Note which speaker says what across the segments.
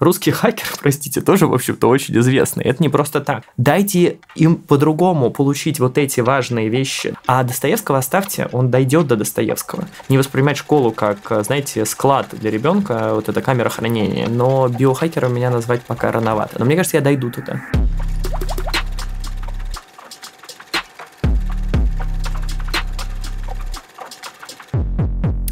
Speaker 1: Русский хакер, простите, тоже, в общем-то, очень известный. Это не просто так. Дайте им по-другому получить вот эти важные вещи. А Достоевского оставьте, он дойдет до Достоевского. Не воспринимать школу как, знаете, склад для ребенка, вот эта камера хранения. Но биохакером меня назвать пока рановато. Но мне кажется, я дойду туда.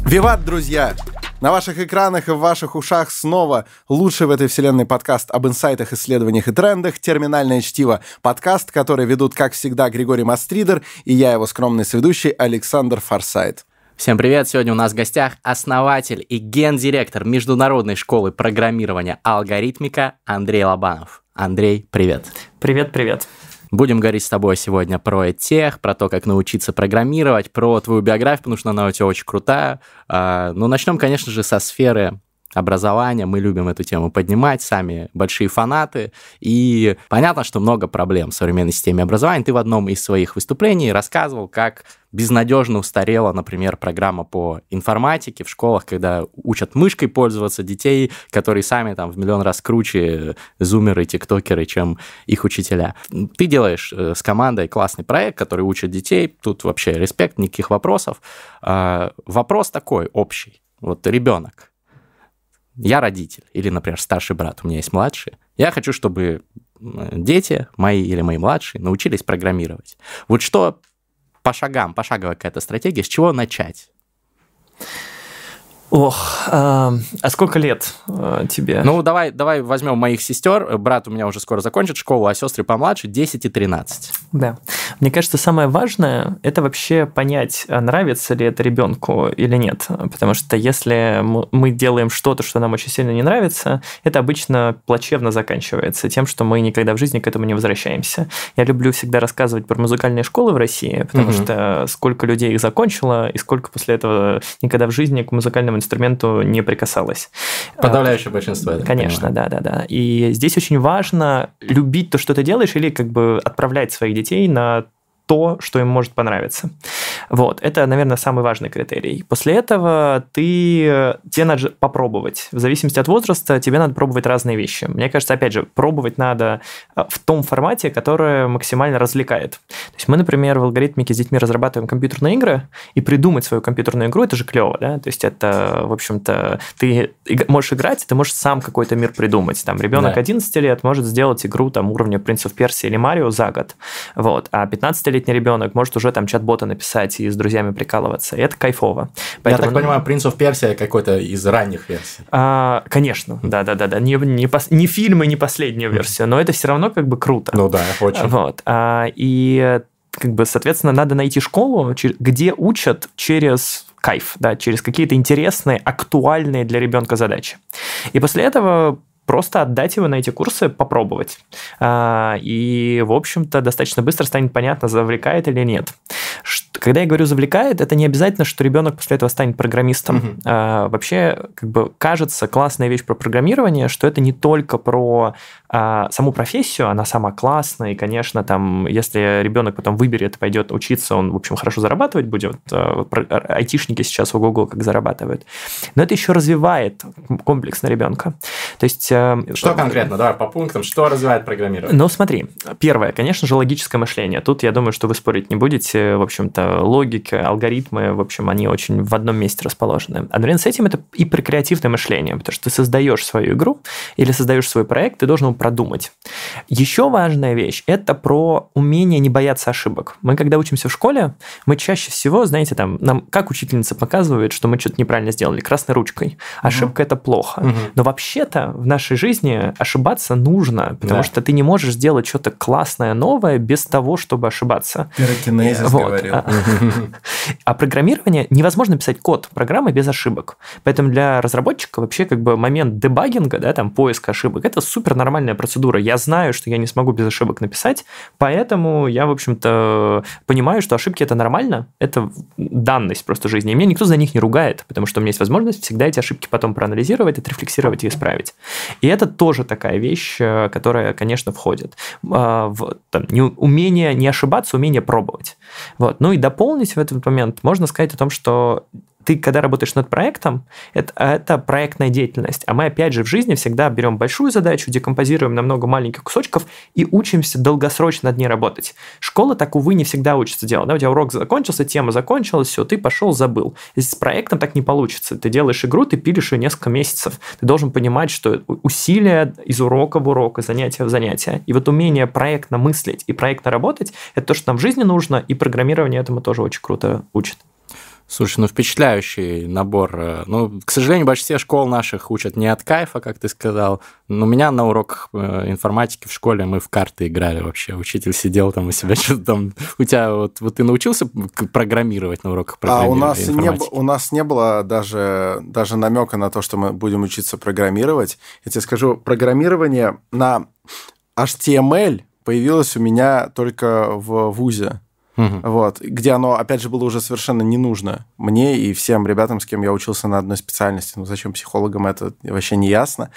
Speaker 2: Виват, друзья! На ваших экранах и в ваших ушах снова лучший в этой вселенной подкаст об инсайтах, исследованиях и трендах «Терминальное чтиво». Подкаст, который ведут, как всегда, Григорий Мастридер и я, его скромный сведущий, Александр Форсайт.
Speaker 3: Всем привет! Сегодня у нас в гостях основатель и гендиректор Международной школы программирования «Алгоритмика» Андрей Лобанов. Андрей, привет!
Speaker 1: Привет-привет!
Speaker 3: Будем говорить с тобой сегодня про тех, про то, как научиться программировать, про твою биографию, потому что она у тебя очень крутая. А, Но ну, начнем, конечно же, со сферы образования. Мы любим эту тему поднимать, сами большие фанаты. И понятно, что много проблем в современной системе образования. Ты в одном из своих выступлений рассказывал, как безнадежно устарела, например, программа по информатике в школах, когда учат мышкой пользоваться детей, которые сами там в миллион раз круче зумеры, тиктокеры, чем их учителя. Ты делаешь э, с командой классный проект, который учит детей. Тут вообще респект, никаких вопросов. А, вопрос такой общий. Вот ребенок, я родитель, или, например, старший брат, у меня есть младший, я хочу, чтобы дети мои или мои младшие научились программировать. Вот что по шагам, пошаговая какая-то стратегия, с чего начать?
Speaker 1: Ох, а, а сколько лет а, тебе?
Speaker 3: Ну, давай, давай возьмем моих сестер. Брат у меня уже скоро закончит школу, а сестры помладше 10 и 13.
Speaker 1: Да. Мне кажется, самое важное – это вообще понять, а нравится ли это ребенку или нет. Потому что если мы делаем что-то, что нам очень сильно не нравится, это обычно плачевно заканчивается тем, что мы никогда в жизни к этому не возвращаемся. Я люблю всегда рассказывать про музыкальные школы в России, потому угу. что сколько людей их закончило, и сколько после этого никогда в жизни к музыкальным инструменту не прикасалась.
Speaker 3: Подавляющее большинство.
Speaker 1: Конечно, да, да, да. И здесь очень важно любить то, что ты делаешь, или как бы отправлять своих детей на то, что им может понравиться. Вот, это, наверное, самый важный критерий. После этого ты, тебе надо попробовать. В зависимости от возраста тебе надо пробовать разные вещи. Мне кажется, опять же, пробовать надо э, в том формате, который максимально развлекает. То есть мы, например, в алгоритмике с детьми разрабатываем компьютерные игры, и придумать свою компьютерную игру, это же клево, да? То есть это, в общем-то, ты можешь играть, ты можешь сам какой-то мир придумать. Там ребенок да. 11 лет может сделать игру там уровня of Persia или Марио за год. Вот. А 15 15-летний ребенок может уже там чат-бота написать и с друзьями прикалываться. И это кайфово.
Speaker 3: Поэтому, Я так понимаю, Prince of Persia какой-то из ранних версий.
Speaker 1: А, конечно, да-да-да. Не, не, пос... не фильм и не последняя версия, но это все равно как бы круто.
Speaker 3: Ну да, очень.
Speaker 1: Вот. А, и как бы, соответственно, надо найти школу, где учат через кайф, да, через какие-то интересные, актуальные для ребенка задачи. И после этого просто отдать его на эти курсы, попробовать. А, и, в общем-то, достаточно быстро станет понятно, завлекает или нет. Когда я говорю завлекает, это не обязательно, что ребенок после этого станет программистом. Угу. А, вообще, как бы кажется классная вещь про программирование, что это не только про а, саму профессию, она сама классная, и, конечно, там, если ребенок потом выберет, пойдет учиться, он, в общем, хорошо зарабатывать будет. Айтишники сейчас у Google как зарабатывают. Но это еще развивает комплекс на ребенка. То есть
Speaker 3: Эм, что конкретно? Давай по пунктам. Что развивает программирование?
Speaker 1: Ну, смотри. Первое, конечно же, логическое мышление. Тут, я думаю, что вы спорить не будете. В общем-то, логика, алгоритмы, в общем, они очень в одном месте расположены. Одновременно с этим это и про креативное мышление, потому что ты создаешь свою игру или создаешь свой проект, ты должен его продумать. Еще важная вещь – это про умение не бояться ошибок. Мы, когда учимся в школе, мы чаще всего, знаете, там, нам как учительница показывает, что мы что-то неправильно сделали, красной ручкой. Ошибка угу. – это плохо. Угу. Но вообще-то в нашей жизни ошибаться нужно, потому да. что ты не можешь сделать что-то классное, новое без того, чтобы ошибаться.
Speaker 2: Пирокинезис вот. говорил. А,
Speaker 1: программирование невозможно писать код программы без ошибок. Поэтому для разработчика вообще как бы момент дебагинга, да, там поиск ошибок, это супер нормальная процедура. Я знаю, что я не смогу без ошибок написать, поэтому я, в общем-то, понимаю, что ошибки это нормально, это данность просто жизни. И меня никто за них не ругает, потому что у меня есть возможность всегда эти ошибки потом проанализировать, отрефлексировать и исправить. И это тоже такая вещь, э, которая, конечно, входит а, в там, не, умение не ошибаться, умение пробовать. Вот. Ну и дополнить в этот момент можно сказать о том, что ты, когда работаешь над проектом, это, это проектная деятельность. А мы, опять же, в жизни всегда берем большую задачу, декомпозируем на много маленьких кусочков и учимся долгосрочно над ней работать. Школа так, увы, не всегда учится делать. Да, у тебя урок закончился, тема закончилась, все, ты пошел, забыл. С проектом так не получится. Ты делаешь игру, ты пилишь ее несколько месяцев. Ты должен понимать, что усилия из урока в урок, из занятия в занятие. И вот умение проектно мыслить и проектно работать – это то, что нам в жизни нужно, и программирование этому тоже очень круто учит.
Speaker 3: Слушай, ну впечатляющий набор. Э, ну, к сожалению, большинство школ наших учат не от кайфа, как ты сказал. Но у меня на уроках э, информатики в школе мы в карты играли вообще. Учитель сидел там у себя что-то там. У тебя вот, вот ты научился программировать на уроках программирования?
Speaker 2: А у нас, не, у нас не было даже, даже намека на то, что мы будем учиться программировать. Я тебе скажу, программирование на HTML появилось у меня только в ВУЗе. Угу. Вот, где оно, опять же, было уже совершенно не нужно мне и всем ребятам, с кем я учился на одной специальности. Ну, зачем психологам это вообще не ясно.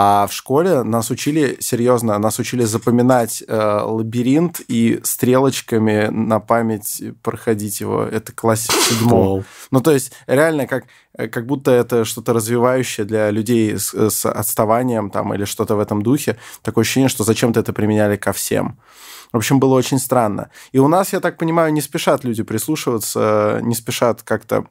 Speaker 2: А в школе нас учили, серьезно, нас учили запоминать э, лабиринт и стрелочками на память проходить его. Это классе седьмого. Ну, то есть, реально, как, как будто это что-то развивающее для людей с, с отставанием там или что-то в этом духе. Такое ощущение, что зачем-то это применяли ко всем. В общем, было очень странно. И у нас, я так понимаю, не спешат люди прислушиваться, не спешат как-то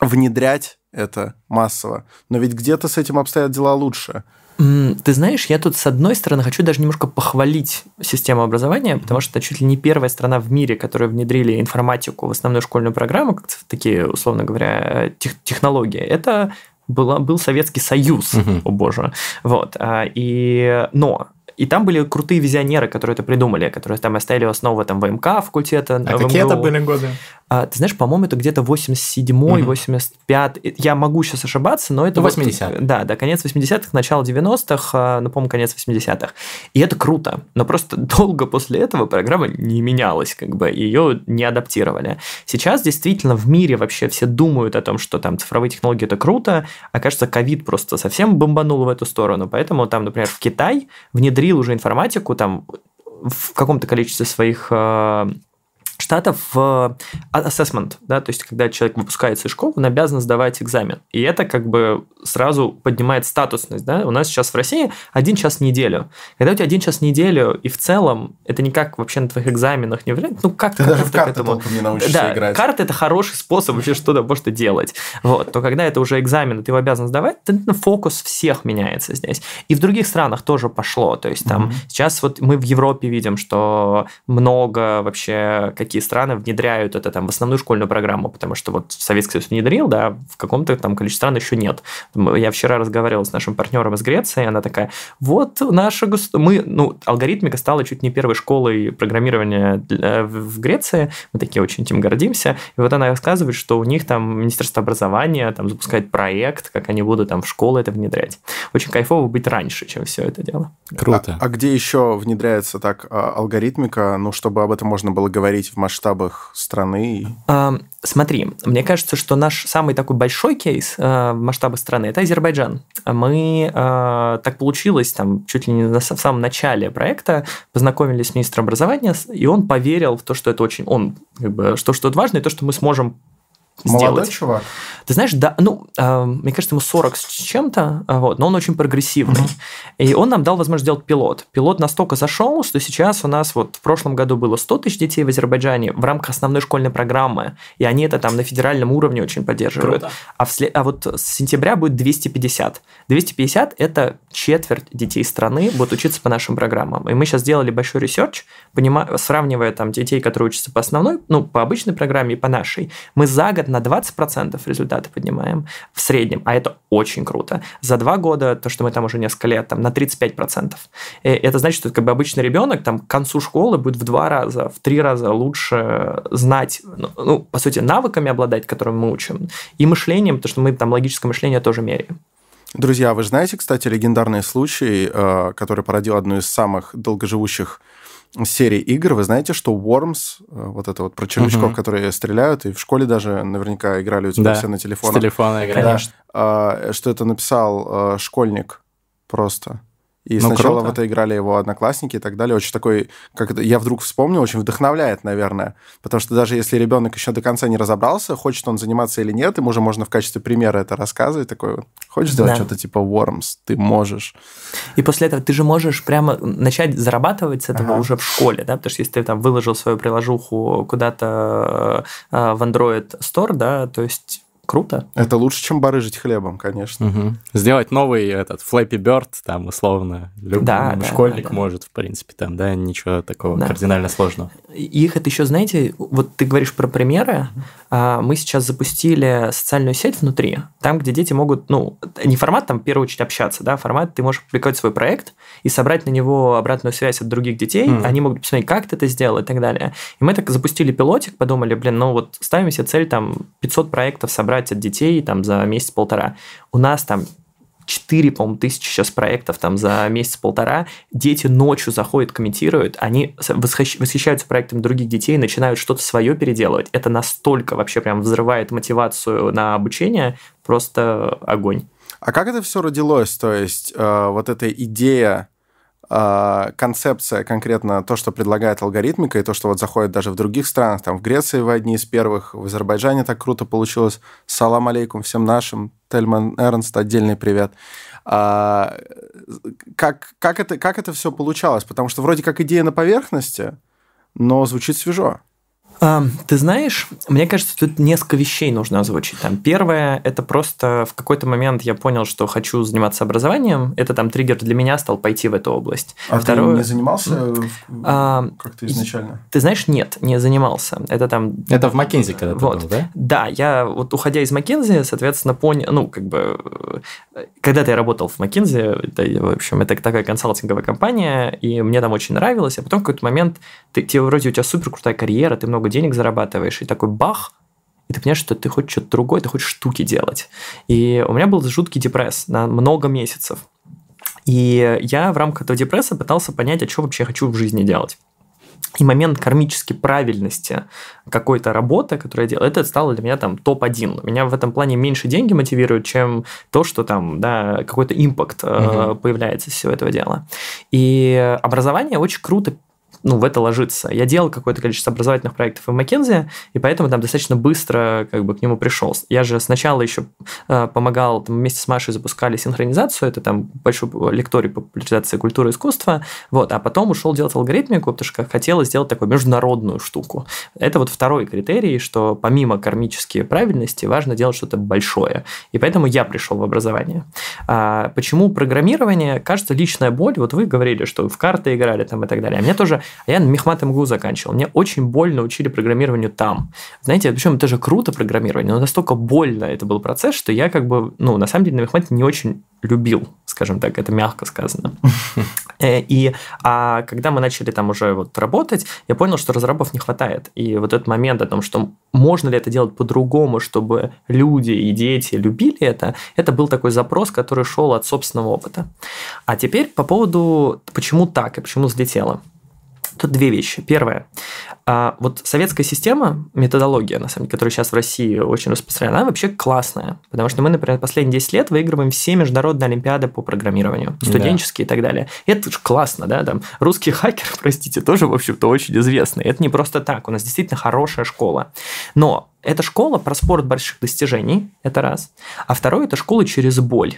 Speaker 2: внедрять это массово. Но ведь где-то с этим обстоят дела лучше.
Speaker 1: Ты знаешь, я тут с одной стороны хочу даже немножко похвалить систему образования, потому что это чуть ли не первая страна в мире, которая внедрили информатику в основную школьную программу, как такие, условно говоря, тех, технологии. Это была, был Советский Союз, угу. о боже. Вот. А, и, но и там были крутые визионеры, которые это придумали, которые там оставили основу там ВМК факультета.
Speaker 4: А какие это были годы?
Speaker 1: А, ты знаешь, по-моему, это где-то 87-й, угу. 85 Я могу сейчас ошибаться, но это...
Speaker 3: Ну, 80
Speaker 1: вот, Да, да, конец 80-х, начало 90-х, а, ну, по-моему, конец 80-х. И это круто. Но просто долго после этого программа не менялась, как бы, ее не адаптировали. Сейчас действительно в мире вообще все думают о том, что там цифровые технологии – это круто, а кажется, ковид просто совсем бомбанул в эту сторону. Поэтому там, например, в Китай внедрил уже информатику там в каком-то количестве своих а, штатов в assessment, да, то есть когда человек выпускается из школы, он обязан сдавать экзамен. И это как бы сразу поднимает статусность, да. У нас сейчас в России один час в неделю. Когда у тебя один час в неделю, и в целом это никак вообще на твоих экзаменах не влияет, ну как
Speaker 2: ты даже в карты этому... не научишься
Speaker 1: да,
Speaker 2: играть.
Speaker 1: карты это хороший способ вообще что-то может делать. Вот, то когда это уже экзамен, ты его обязан сдавать, то фокус всех меняется здесь. И в других странах тоже пошло. То есть там mm-hmm. сейчас вот мы в Европе видим, что много вообще какие страны внедряют это там в основную школьную программу, потому что вот Советский Союз внедрил, да, в каком-то там количестве стран еще нет. Я вчера разговаривал с нашим партнером из Греции, она такая, вот наша государство, мы, ну, алгоритмика стала чуть не первой школой программирования в Греции, мы такие очень этим гордимся, и вот она рассказывает, что у них там Министерство образования там запускает проект, как они будут там в школы это внедрять. Очень кайфово быть раньше, чем все это дело.
Speaker 3: Круто.
Speaker 2: А, а где еще внедряется так а, алгоритмика, ну, чтобы об этом можно было говорить в масштабах страны?
Speaker 1: А, смотри, мне кажется, что наш самый такой большой кейс а, в масштабах страны – это Азербайджан. Мы, а, так получилось, там, чуть ли не в самом начале проекта познакомились с министром образования, и он поверил в то, что это очень, он, как бы, что, что это важно, и то, что мы сможем
Speaker 2: Молодой сделать. чувак.
Speaker 1: Ты знаешь, да, ну, э, мне кажется, ему 40 с чем-то, а, вот, но он очень прогрессивный. Угу. И он нам дал возможность сделать пилот. Пилот настолько зашел, что сейчас у нас вот в прошлом году было 100 тысяч детей в Азербайджане в рамках основной школьной программы, и они это там на федеральном уровне очень поддерживают. Круто. А, вслед, а вот с сентября будет 250. 250 – это четверть детей страны будут учиться по нашим программам. И мы сейчас сделали большой research, понима... сравнивая там детей, которые учатся по основной, ну, по обычной программе и по нашей. Мы за год на 20% результаты поднимаем в среднем, а это очень круто. За два года, то, что мы там уже несколько лет, там на 35%. И это значит, что как бы обычный ребенок там к концу школы будет в два раза, в три раза лучше знать, ну, ну по сути, навыками обладать, которыми мы учим, и мышлением, потому что мы там логическое мышление тоже меряем.
Speaker 2: Друзья, вы знаете, кстати, легендарный случай, э, который породил одну из самых долгоживущих серии игр. Вы знаете, что Worms, э, вот это вот про червячков, угу. которые стреляют, и в школе даже наверняка играли у тебя да, все на телефонах.
Speaker 3: С телефона играли.
Speaker 2: Да, что это написал э, школьник просто. И ну, сначала круто. в это играли его одноклассники и так далее. Очень такой, как это, я вдруг вспомнил, очень вдохновляет, наверное. Потому что даже если ребенок еще до конца не разобрался, хочет он заниматься или нет, ему уже можно в качестве примера это рассказывать. Такой, хочешь сделать да. что-то типа Worms, ты можешь.
Speaker 1: И после этого ты же можешь прямо начать зарабатывать с этого ага. уже в школе, да, потому что если ты там выложил свою приложуху куда-то э, в Android Store, да, то есть Круто.
Speaker 2: Это лучше, чем барыжить хлебом, конечно.
Speaker 3: Угу. Сделать новый этот Flappy Bird, там, условно, любой да, школьник да, да. может, в принципе, там, да, ничего такого да. кардинально сложного.
Speaker 1: И их это еще, знаете, вот ты говоришь про примеры, а мы сейчас запустили социальную сеть внутри, там, где дети могут, ну, не формат там, в первую очередь, общаться, да, формат, ты можешь публиковать свой проект и собрать на него обратную связь от других детей, mm. они могут посмотреть, как ты это сделал и так далее. И мы так запустили пилотик, подумали, блин, ну вот ставим себе цель там 500 проектов собрать от детей там за месяц-полтора. У нас там 4, по-моему, тысячи сейчас проектов там за месяц-полтора. Дети ночью заходят, комментируют, они восхищаются проектами других детей, начинают что-то свое переделывать. Это настолько вообще прям взрывает мотивацию на обучение, просто огонь.
Speaker 2: А как это все родилось? То есть э, вот эта идея концепция конкретно то, что предлагает алгоритмика, и то, что вот заходит даже в других странах, там в Греции вы одни из первых, в Азербайджане так круто получилось. Салам алейкум всем нашим. Тельман Эрнст, отдельный привет. А, как, как, это, как это все получалось? Потому что вроде как идея на поверхности, но звучит свежо.
Speaker 1: Ты знаешь, мне кажется, тут несколько вещей нужно озвучить. Там первое – это просто в какой-то момент я понял, что хочу заниматься образованием. Это там триггер для меня стал пойти в эту область.
Speaker 2: А Второе... ты не занимался а, как-то изначально?
Speaker 1: Ты знаешь, нет, не занимался. Это там…
Speaker 3: Это в Маккензи когда вот. был, да?
Speaker 1: Да, я вот уходя из Маккензи, соответственно, понял, ну, как бы, когда-то я работал в Маккензи, это, в общем, это такая консалтинговая компания, и мне там очень нравилось, а потом в какой-то момент ты, тебе вроде у тебя супер крутая карьера, ты много денег зарабатываешь, и такой бах, и ты понимаешь, что ты хочешь что-то другое, ты хочешь штуки делать. И у меня был жуткий депресс на много месяцев. И я в рамках этого депресса пытался понять, а что вообще я хочу в жизни делать. И момент кармически правильности какой-то работы, которую я делал, это стало для меня там топ-1. Меня в этом плане меньше деньги мотивируют, чем то, что там, да, какой-то импакт угу. появляется из всего этого дела. И образование очень круто ну, в это ложится. Я делал какое-то количество образовательных проектов в Маккензи, и поэтому там достаточно быстро как бы к нему пришел. Я же сначала еще э, помогал, там, вместе с Машей запускали синхронизацию, это там большой лекторий по популяризации культуры и искусства, вот, а потом ушел делать алгоритмику, потому что хотелось сделать такую международную штуку. Это вот второй критерий, что помимо кармической правильности важно делать что-то большое. И поэтому я пришел в образование. А почему программирование? Кажется, личная боль. Вот вы говорили, что в карты играли там и так далее. А мне тоже а я на Мехмат МГУ заканчивал. Мне очень больно учили программированию там. Знаете, причем это же круто программирование, но настолько больно это был процесс, что я как бы, ну, на самом деле на Мехмате не очень любил, скажем так, это мягко сказано. Э, и а когда мы начали там уже вот работать, я понял, что разрабов не хватает. И вот этот момент о том, что можно ли это делать по-другому, чтобы люди и дети любили это, это был такой запрос, который шел от собственного опыта. А теперь по поводу, почему так и почему взлетело. Тут две вещи. Первое. А, вот советская система, методология, на самом деле, которая сейчас в России очень распространена, она вообще классная. Потому что мы, например, последние 10 лет выигрываем все международные олимпиады по программированию, студенческие да. и так далее. И это же классно, да, там русские хакеры, простите, тоже, в общем-то, очень известные. Это не просто так, у нас действительно хорошая школа. Но эта школа про спорт больших достижений, это раз. А второе – это школа через боль.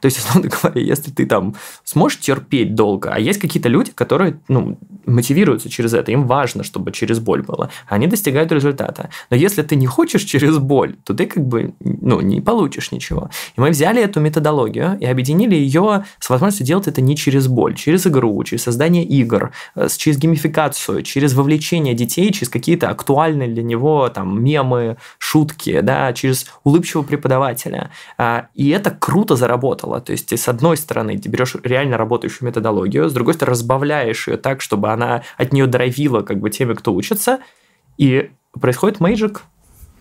Speaker 1: То есть, условно говоря, если ты там сможешь терпеть долго, а есть какие-то люди, которые ну, мотивируются через это, им важно, чтобы через боль было, они достигают результата. Но если ты не хочешь через боль, то ты как бы ну, не получишь ничего. И мы взяли эту методологию и объединили ее с возможностью делать это не через боль, через игру, через создание игр, э, через геймификацию, через вовлечение детей, через какие-то актуальные для него там мемы, шутки, да, через улыбчивого преподавателя. А, и это круто заработало работала. То есть ты с одной стороны ты берешь реально работающую методологию, с другой стороны разбавляешь ее так, чтобы она от нее дровила как бы теми, кто учится, и происходит мейджик,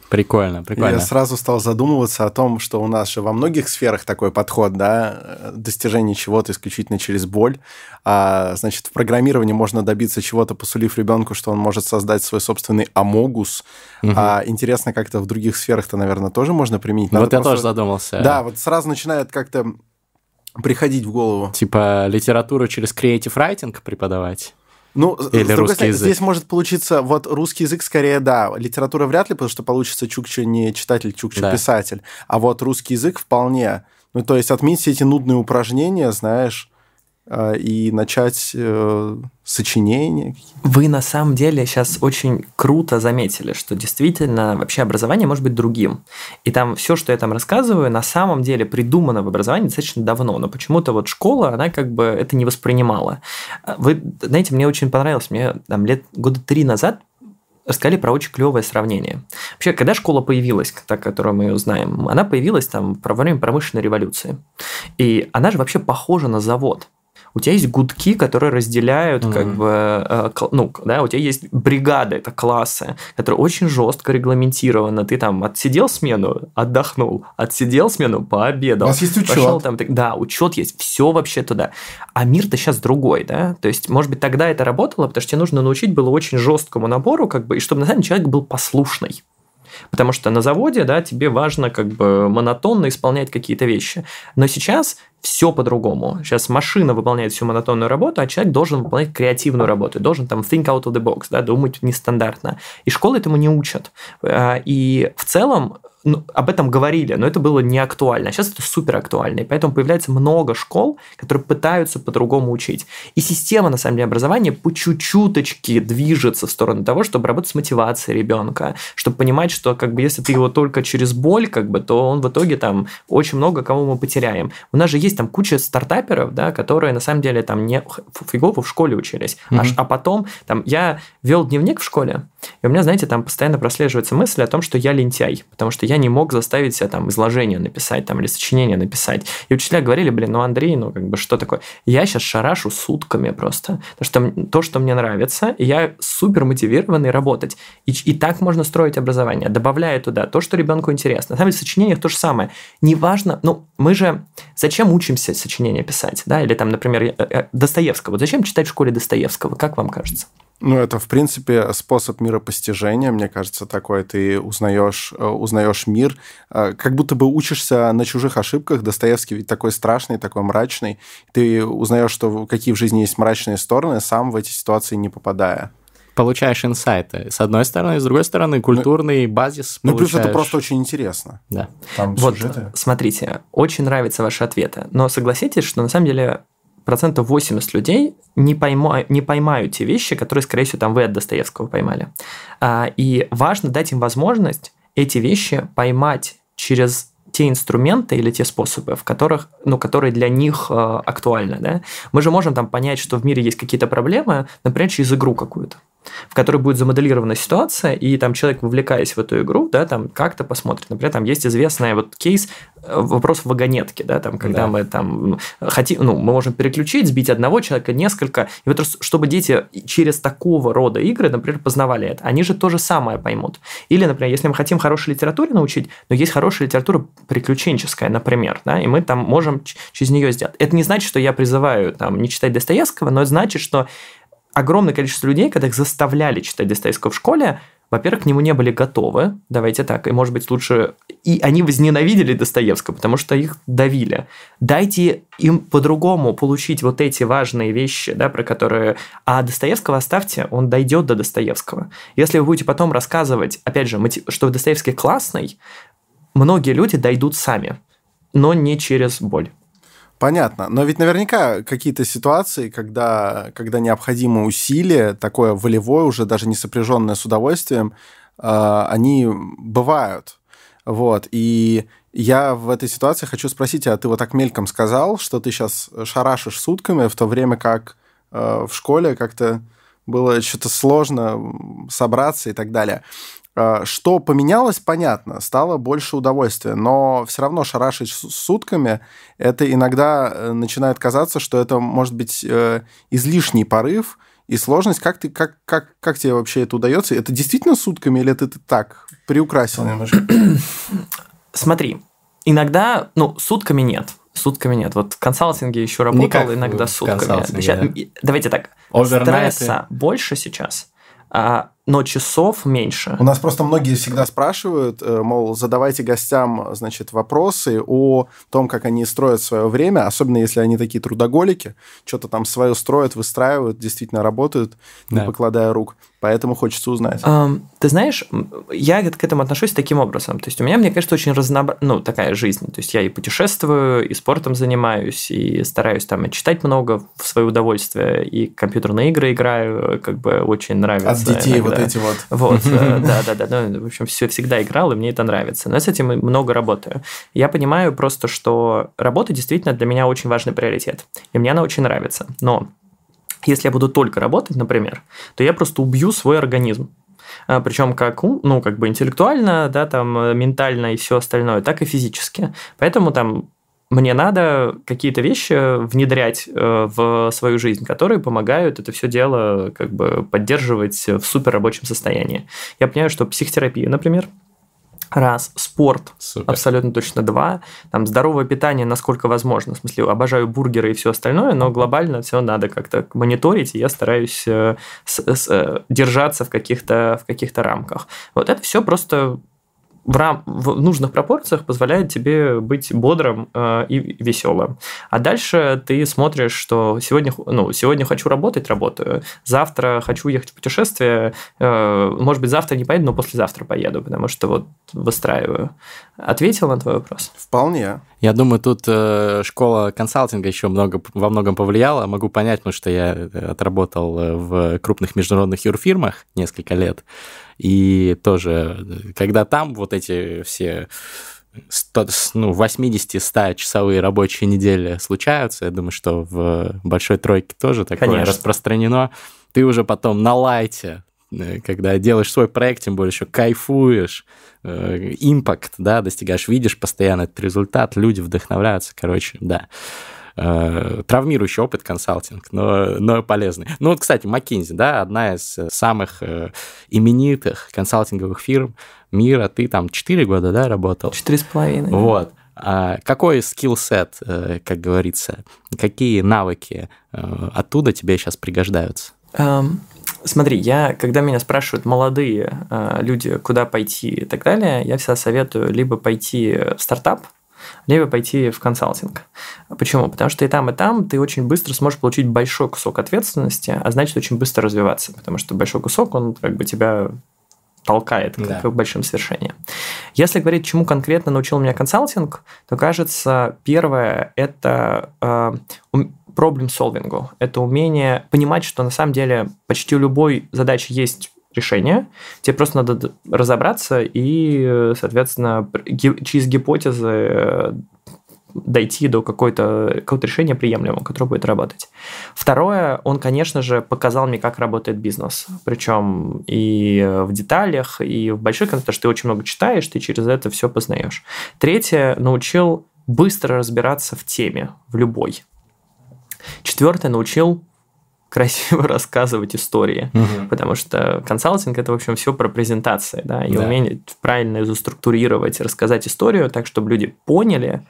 Speaker 3: Прикольно, прикольно.
Speaker 2: Я сразу стал задумываться о том, что у нас же во многих сферах такой подход, да, достижение чего-то исключительно через боль. А, значит, в программировании можно добиться чего-то, посулив ребенку, что он может создать свой собственный амогус. Угу. А интересно, как то в других сферах-то, наверное, тоже можно применить.
Speaker 3: Надо вот просто... я тоже задумался.
Speaker 2: Да, вот сразу начинает как-то приходить в голову.
Speaker 3: Типа литературу через creative writing преподавать?
Speaker 2: Ну,
Speaker 3: Или
Speaker 2: с другой стороны,
Speaker 3: язык?
Speaker 2: здесь может получиться, вот русский язык скорее, да, литература вряд ли, потому что получится Чукча не читатель, Чукча
Speaker 3: Да.
Speaker 2: писатель, а вот русский язык вполне. Ну, то есть отменить все эти нудные упражнения, знаешь, и начать э, сочинение.
Speaker 1: Вы на самом деле сейчас очень круто заметили, что действительно вообще образование может быть другим. И там все, что я там рассказываю, на самом деле придумано в образовании достаточно давно, но почему-то вот школа, она как бы это не воспринимала. Вы знаете, мне очень понравилось, мне там лет года три назад рассказали про очень клевое сравнение. Вообще, когда школа появилась, та, которую мы ее знаем, она появилась там во время промышленной революции. И она же вообще похожа на завод. У тебя есть гудки, которые разделяют, как
Speaker 3: Мгм.
Speaker 1: бы, э, ну, да, у тебя есть бригады, это классы, которые очень жестко регламентированы. Ты там отсидел смену, отдохнул, отсидел смену, пообедал.
Speaker 2: У вас есть учет.
Speaker 1: Пошел там, да, учет есть, все вообще туда. А мир-то сейчас другой, да? То есть, может быть, тогда это работало, потому что тебе нужно научить было очень жесткому набору, как бы, и чтобы на самом деле человек был послушный. Потому что на заводе, да, тебе важно как бы монотонно исполнять какие-то вещи. Но сейчас все по-другому. Сейчас машина выполняет всю монотонную работу, а человек должен выполнять креативную работу, должен там think out of the box, да, думать нестандартно. И школы этому не учат. А, И в целом ну, об этом говорили, но это было не актуально. А сейчас это супер актуально. И поэтому появляется много школ, которые пытаются по-другому учить. И система, на самом деле, образования по чуть-чуточке движется в сторону того, чтобы работать с мотивацией ребенка, чтобы понимать, что как бы если ты его только через боль, как бы, то он в итоге там очень много кого мы потеряем. У нас же есть там куча стартаперов, да, которые на самом деле там не фигово в школе учились,
Speaker 3: Мгм.
Speaker 1: аж, а потом там я вел дневник в школе, и у меня, знаете, там постоянно прослеживается мысль о том, что я лентяй, потому что я не мог заставить себя там изложение написать там или сочинение написать. И учителя говорили, блин, ну Андрей, ну как бы что такое? Я сейчас шарашу сутками просто, потому что то, что мне нравится, я супер мотивированный работать. И, и так можно строить образование, добавляя туда то, что ребенку интересно. На самом деле в сочинениях то же самое. Неважно, ну мы же зачем учимся сочинения писать, да, или там, например, э, э, Достоевского. Вот зачем читать в школе Достоевского, как вам кажется?
Speaker 2: Ну, это, в принципе, способ миропостижения, мне кажется, такой. Ты узнаешь, э, узнаешь мир, э, как будто бы учишься на чужих ошибках. Достоевский ведь такой страшный, такой мрачный. Ты узнаешь, что какие в жизни есть мрачные стороны, сам в эти ситуации не попадая.
Speaker 3: Получаешь инсайты. С одной стороны, с другой стороны, культурный базис
Speaker 2: Ну, плюс это
Speaker 3: получаешь.
Speaker 2: просто очень интересно.
Speaker 3: Да.
Speaker 2: Там
Speaker 1: Вот,
Speaker 2: сюжеты.
Speaker 1: смотрите, очень нравятся ваши ответы, но согласитесь, что на самом деле процентов 80 людей не, пойма, не поймают те вещи, которые, скорее всего, там вы от Достоевского поймали. А, и важно дать им возможность эти вещи поймать через те инструменты или те способы, в которых, ну, которые для них э, актуальны. Да? Мы же можем там понять, что в мире есть какие-то проблемы, например, через игру какую-то в которой будет замоделирована ситуация, и там человек, вовлекаясь в эту игру, да, там как-то посмотрит. Например, там есть известный вот кейс э, вопрос вагонетки, да, там, когда
Speaker 3: Да.
Speaker 1: мы там хотим, ну, мы можем переключить, сбить одного человека, несколько, и вот чтобы дети через такого рода игры, например, познавали это, они же то же самое поймут. Или, например, если мы хотим хорошей литературе научить, но есть хорошая литература приключенческая, например, да, и мы там можем через нее сделать. Это не значит, что я призываю там не читать Достоевского, но это значит, что огромное количество людей, когда их заставляли читать Достоевского в школе, во-первых, к нему не были готовы, давайте так, и, может быть, лучше... И они возненавидели Достоевского, потому что их давили. Дайте им по-другому получить вот эти важные вещи, да, про которые... А Достоевского оставьте, он дойдет до Достоевского. Если вы будете потом рассказывать, опять же, что Достоевский классный, многие люди дойдут сами, но не через боль.
Speaker 2: Понятно. Но ведь наверняка какие-то ситуации, когда, когда необходимо усилие, такое волевое, уже даже не сопряженное с удовольствием, э, они бывают. Вот. И я в этой ситуации хочу спросить, а ты вот так мельком сказал, что ты сейчас шарашишь сутками, в то время как э, в школе как-то было что-то сложно собраться и так далее. Э, Что поменялось, понятно, стало больше удовольствия, но все равно шарашить с- сутками, это иногда э, начинает казаться, что это может быть э, излишний порыв и сложность. Как, ты, как, как, как тебе вообще это удается? Это действительно сутками или это ты так приукрасил немножко?
Speaker 1: Смотри, иногда, ну, сутками нет. Сутками нет. Вот в консалтинге еще работал,
Speaker 3: Никак
Speaker 1: иногда сутками. Щас-
Speaker 3: да.
Speaker 1: Давайте так.
Speaker 3: Овернайты.
Speaker 1: Стресса больше сейчас. А но часов меньше.
Speaker 2: У нас просто многие всегда спрашивают, э, мол, задавайте гостям, значит, вопросы о том, как они строят свое время, особенно если они такие трудоголики, что-то там свое строят, выстраивают, действительно работают, не да. покладая рук. Поэтому хочется узнать.
Speaker 1: Um, ты знаешь, я к этому отношусь таким образом. То есть у меня, мне кажется, очень разнообразная, ну, такая жизнь. То есть я и путешествую, и спортом занимаюсь, и стараюсь там читать много в свое удовольствие, и компьютерные игры играю, как бы очень нравится.
Speaker 2: От детей иногда. вот эти вот.
Speaker 1: Вот, э, да-да-да. Ну, в общем, все всегда играл, и мне это нравится. Но я с этим много работаю. Я понимаю просто, что работа действительно для меня очень важный приоритет. И мне она очень нравится. Но если я буду только работать, например, то я просто убью свой организм. А, Причем как, ну, как бы интеллектуально, да, там, э, ментально и все остальное, так и физически. Поэтому там мне надо какие-то вещи внедрять э, в свою жизнь, которые помогают это все дело как бы поддерживать в супер рабочем состоянии. Я понимаю, что психотерапия, например, Раз. Спорт. Супер. Абсолютно точно. Два. Там здоровое питание, насколько возможно. В смысле, обожаю бургеры и все остальное, но глобально все надо как-то мониторить, и я стараюсь э, с, с, э, держаться в каких-то в каких-то рамках. Вот это все просто в, рам... в нужных пропорциях позволяет тебе быть бодрым э, и веселым. А дальше ты смотришь, что сегодня, ну, сегодня хочу работать, работаю. Завтра хочу ехать в путешествие. Э, может быть, завтра не поеду, но послезавтра поеду, потому что вот выстраиваю. Ответил на твой вопрос?
Speaker 2: Вполне.
Speaker 3: Я думаю, тут э, школа консалтинга еще много, во многом повлияла. Могу понять, потому что я э, отработал э, в крупных международных юрфирмах несколько лет. И тоже, когда там вот эти все 100, ну, 80-100 часовые рабочие недели случаются, я думаю, что в большой тройке тоже такое Конечно. распространено. Ты уже потом на лайте, э, когда делаешь свой проект, тем более еще кайфуешь, э, импакт, да, достигаешь, видишь постоянно этот результат, люди вдохновляются, короче, да э, травмирующий опыт консалтинг, но, но полезный. Ну вот, кстати, McKinsey, да, одна из самых э, именитых консалтинговых фирм мира. Ты там 4 года, да, работал?
Speaker 1: Четыре с половиной.
Speaker 3: Вот. А какой скилл-сет, э, как говорится, какие навыки э, оттуда тебе сейчас пригождаются?
Speaker 1: Um, смотри, я, когда меня спрашивают молодые uh, люди, куда пойти и так далее, я всегда советую либо пойти в стартап, либо пойти в консалтинг. Почему? Потому что и там, и там ты очень быстро сможешь получить большой кусок ответственности, а значит очень быстро развиваться, потому что большой кусок, он как бы тебя толкает да. к большим свершениям. Если говорить, чему конкретно научил меня консалтинг, то кажется, первое – это э, solving. Это умение понимать, что на самом деле почти у любой задачи есть решение. Тебе просто надо разобраться и, соответственно, через гипотезы э, дойти до какой-то какого решения приемлемого, которое будет работать. Второе, он, конечно же, показал мне, как работает бизнес. Причем и в деталях, и в больших, потому что ты очень много читаешь, ты через это все познаешь. Третье, научил быстро разбираться в теме, в любой. Четвертое, научил красиво рассказывать истории, угу. потому что консалтинг это в общем все про презентации, да, и да. умение правильно заструктурировать, рассказать историю так, чтобы люди поняли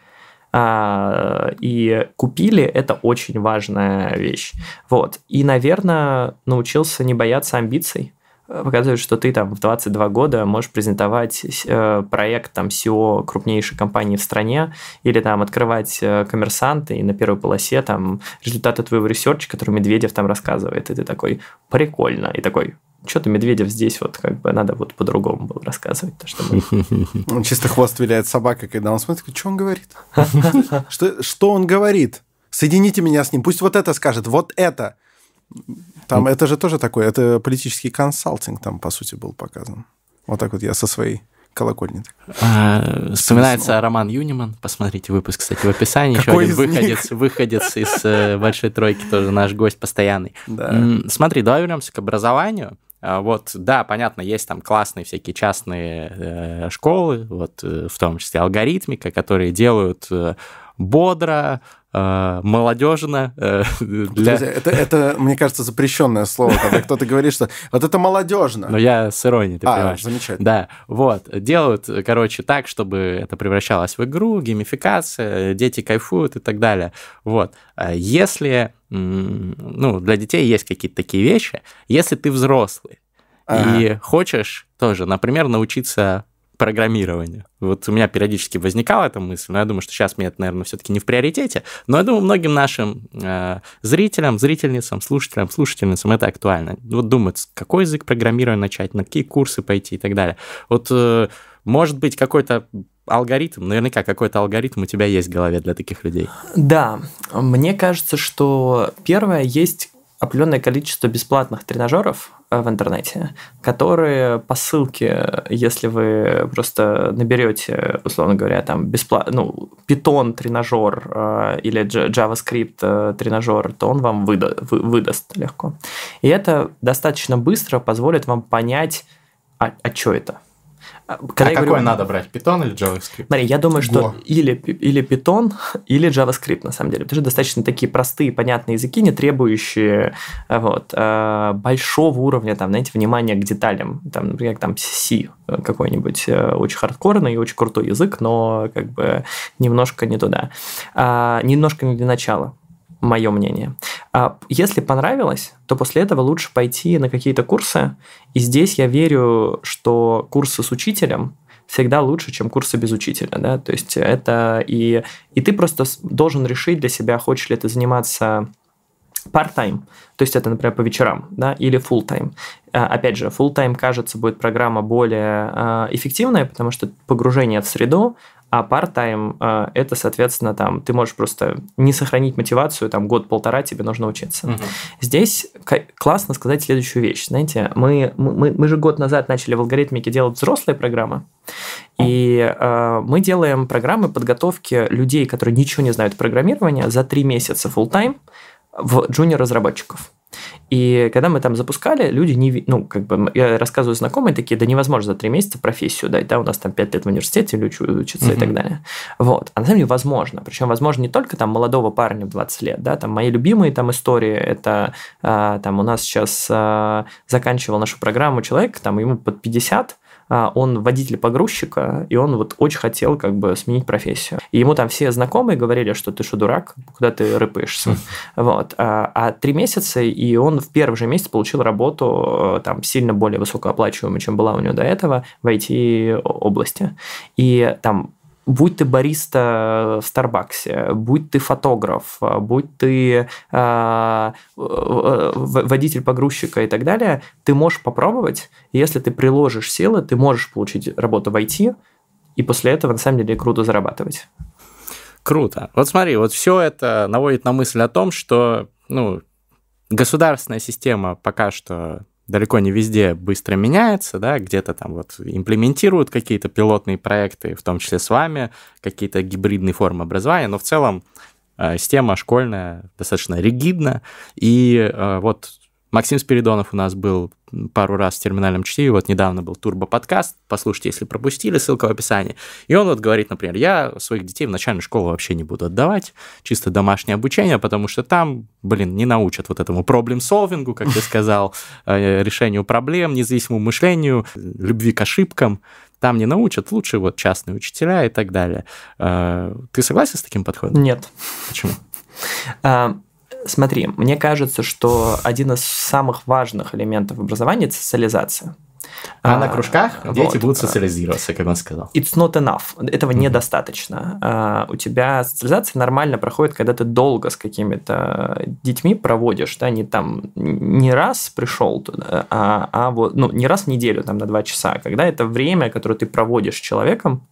Speaker 1: а, и купили, это очень важная вещь. Вот. И, наверное, научился не бояться амбиций, показывает, что ты там в 22 года можешь презентовать э, проект там SEO крупнейшей компании в стране или там открывать э, коммерсанты и на первой полосе там результаты твоего research а, который Медведев там рассказывает, и ты такой, прикольно, и такой, что-то Медведев здесь вот как бы надо вот по-другому было рассказывать. То, что
Speaker 2: мы... Чисто хвост виляет собакой, когда он смотрит, что он говорит? что он говорит? Соедините меня с ним, пусть вот это скажет, вот это. Там это же тоже такое, это политический консалтинг там, по сути, был показан. Вот так вот я со своей колокольни.
Speaker 3: А, вспоминается Роман Юниман. Посмотрите выпуск, кстати, в описании. Какой Еще один выходец, выходец из э, большой тройки, тоже наш гость постоянный. Да. Смотри, давай вернемся к образованию. А, вот, да, понятно, есть там классные всякие частные э, школы, вот, э, в том числе алгоритмика, которые делают э, бодро, молодежно. Э,
Speaker 2: для... это, это, мне кажется, запрещенное слово, когда кто-то говорит, что вот это молодежно.
Speaker 3: Но я с иронией, ты а, понимаешь.
Speaker 2: замечательно.
Speaker 3: Да, вот. Делают, короче, так, чтобы это превращалось в игру, геймификация, дети кайфуют и так далее. Вот. А если, ну, для детей есть какие-то такие вещи, если ты взрослый, Ага. И хочешь тоже, например, научиться программированию. Вот у меня периодически возникала эта мысль, но я думаю, что сейчас мне это, наверное, все-таки не в приоритете. Но я думаю, многим нашим э, зрителям, зрительницам, слушателям, слушательницам это актуально. Вот думают, какой язык программирования начать, на какие курсы пойти и так далее. Вот э, может быть какой-то алгоритм, наверняка какой-то алгоритм у тебя есть в голове для таких людей.
Speaker 1: Да, мне кажется, что первое, есть определенное количество бесплатных тренажеров э, в интернете, которые по ссылке, если вы просто наберете, условно говоря, там бесплатно, ну, Python тренажер э, или JavaScript э, тренажер, то он вам выда вы, выдаст легко. И это достаточно быстро позволит вам понять, а, а что это.
Speaker 3: А, когда а какой говорю, надо брать, Python или JavaScript?
Speaker 1: Смотри, я думаю, что Во. или, или Python, или JavaScript, на самом деле. Это же достаточно такие простые, понятные языки, не требующие вот, э, большого уровня, там, знаете, внимания к деталям. Там, например, там C какой-нибудь э, очень хардкорный и очень крутой язык, но как бы немножко не туда. А, немножко не для начала мое мнение. А если понравилось, то после этого лучше пойти на какие-то курсы. И здесь я верю, что курсы с учителем всегда лучше, чем курсы без учителя. Да? То есть это и, и ты просто должен решить для себя, хочешь ли ты заниматься part-time, то есть это, например, по вечерам, да, или full-time. А, опять же, full-time, кажется, будет программа более а, эффективная, потому что погружение в среду, а part-time э, это, соответственно, там ты можешь просто не сохранить мотивацию, там год-полтора тебе нужно учиться. Угу. Здесь классно сказать следующую вещь. Знаете, мы, мы, мы же год назад начали в алгоритмике делать взрослые программы, и э, мы делаем программы подготовки людей, которые ничего не знают программирования, за три месяца full-time в джуниор-разработчиков. И когда мы там запускали, люди не... Ну, как бы, я рассказываю знакомые такие, да невозможно за три месяца профессию дать, да, у нас там пять лет в университете люди учатся uh-huh. и так далее. Вот. А на самом деле возможно. Причем возможно не только там молодого парня в 20 лет, да, там мои любимые там истории, это а, там у нас сейчас а, заканчивал нашу программу человек, там ему под 50, а, он водитель погрузчика, и он вот очень хотел как бы сменить профессию. И ему там все знакомые говорили, что ты что, дурак, куда ты рыпаешься. Хм. Вот. А, а три месяца, и он в первый же месяц получил работу э, там сильно более высокооплачиваемую, чем была у него до этого в IT-области. И там будь ты бариста в Старбаксе, будь ты фотограф, будь ты э, водитель погрузчика и так далее, ты можешь попробовать, если ты приложишь силы, ты можешь получить работу в IT, и после этого на самом деле круто зарабатывать.
Speaker 3: Круто. Вот смотри, вот все это наводит на мысль о том, что ну, государственная система пока что далеко не везде быстро меняется, да, где-то там вот имплементируют какие-то пилотные проекты, в том числе с вами, какие-то гибридные формы образования, но в целом э, система школьная достаточно ригидна, и э, вот Максим Спиридонов у нас был пару раз в терминальном чтиве, вот недавно был турбо-подкаст, послушайте, если пропустили, ссылка в описании. И он вот говорит, например, я своих детей в начальную школу вообще не буду отдавать, чисто домашнее обучение, потому что там, блин, не научат вот этому проблем-солвингу, как ты сказал, э, решению проблем, независимому мышлению, любви к ошибкам, там не научат, лучше вот частные учителя и так далее. Э, ты согласен с таким подходом?
Speaker 1: Нет.
Speaker 3: Почему?
Speaker 1: А, Смотри, мне кажется, что один из самых важных элементов образования – это социализация.
Speaker 3: А, а на кружках дети вот. будут социализироваться, как он сказал.
Speaker 1: It's not enough. Этого mm-hmm. недостаточно. А, у тебя социализация нормально проходит, когда ты долго с какими-то детьми проводишь, да, не там не раз пришел туда, а, а вот, ну, не раз в неделю, там, на два часа, когда это время, которое ты проводишь с человеком,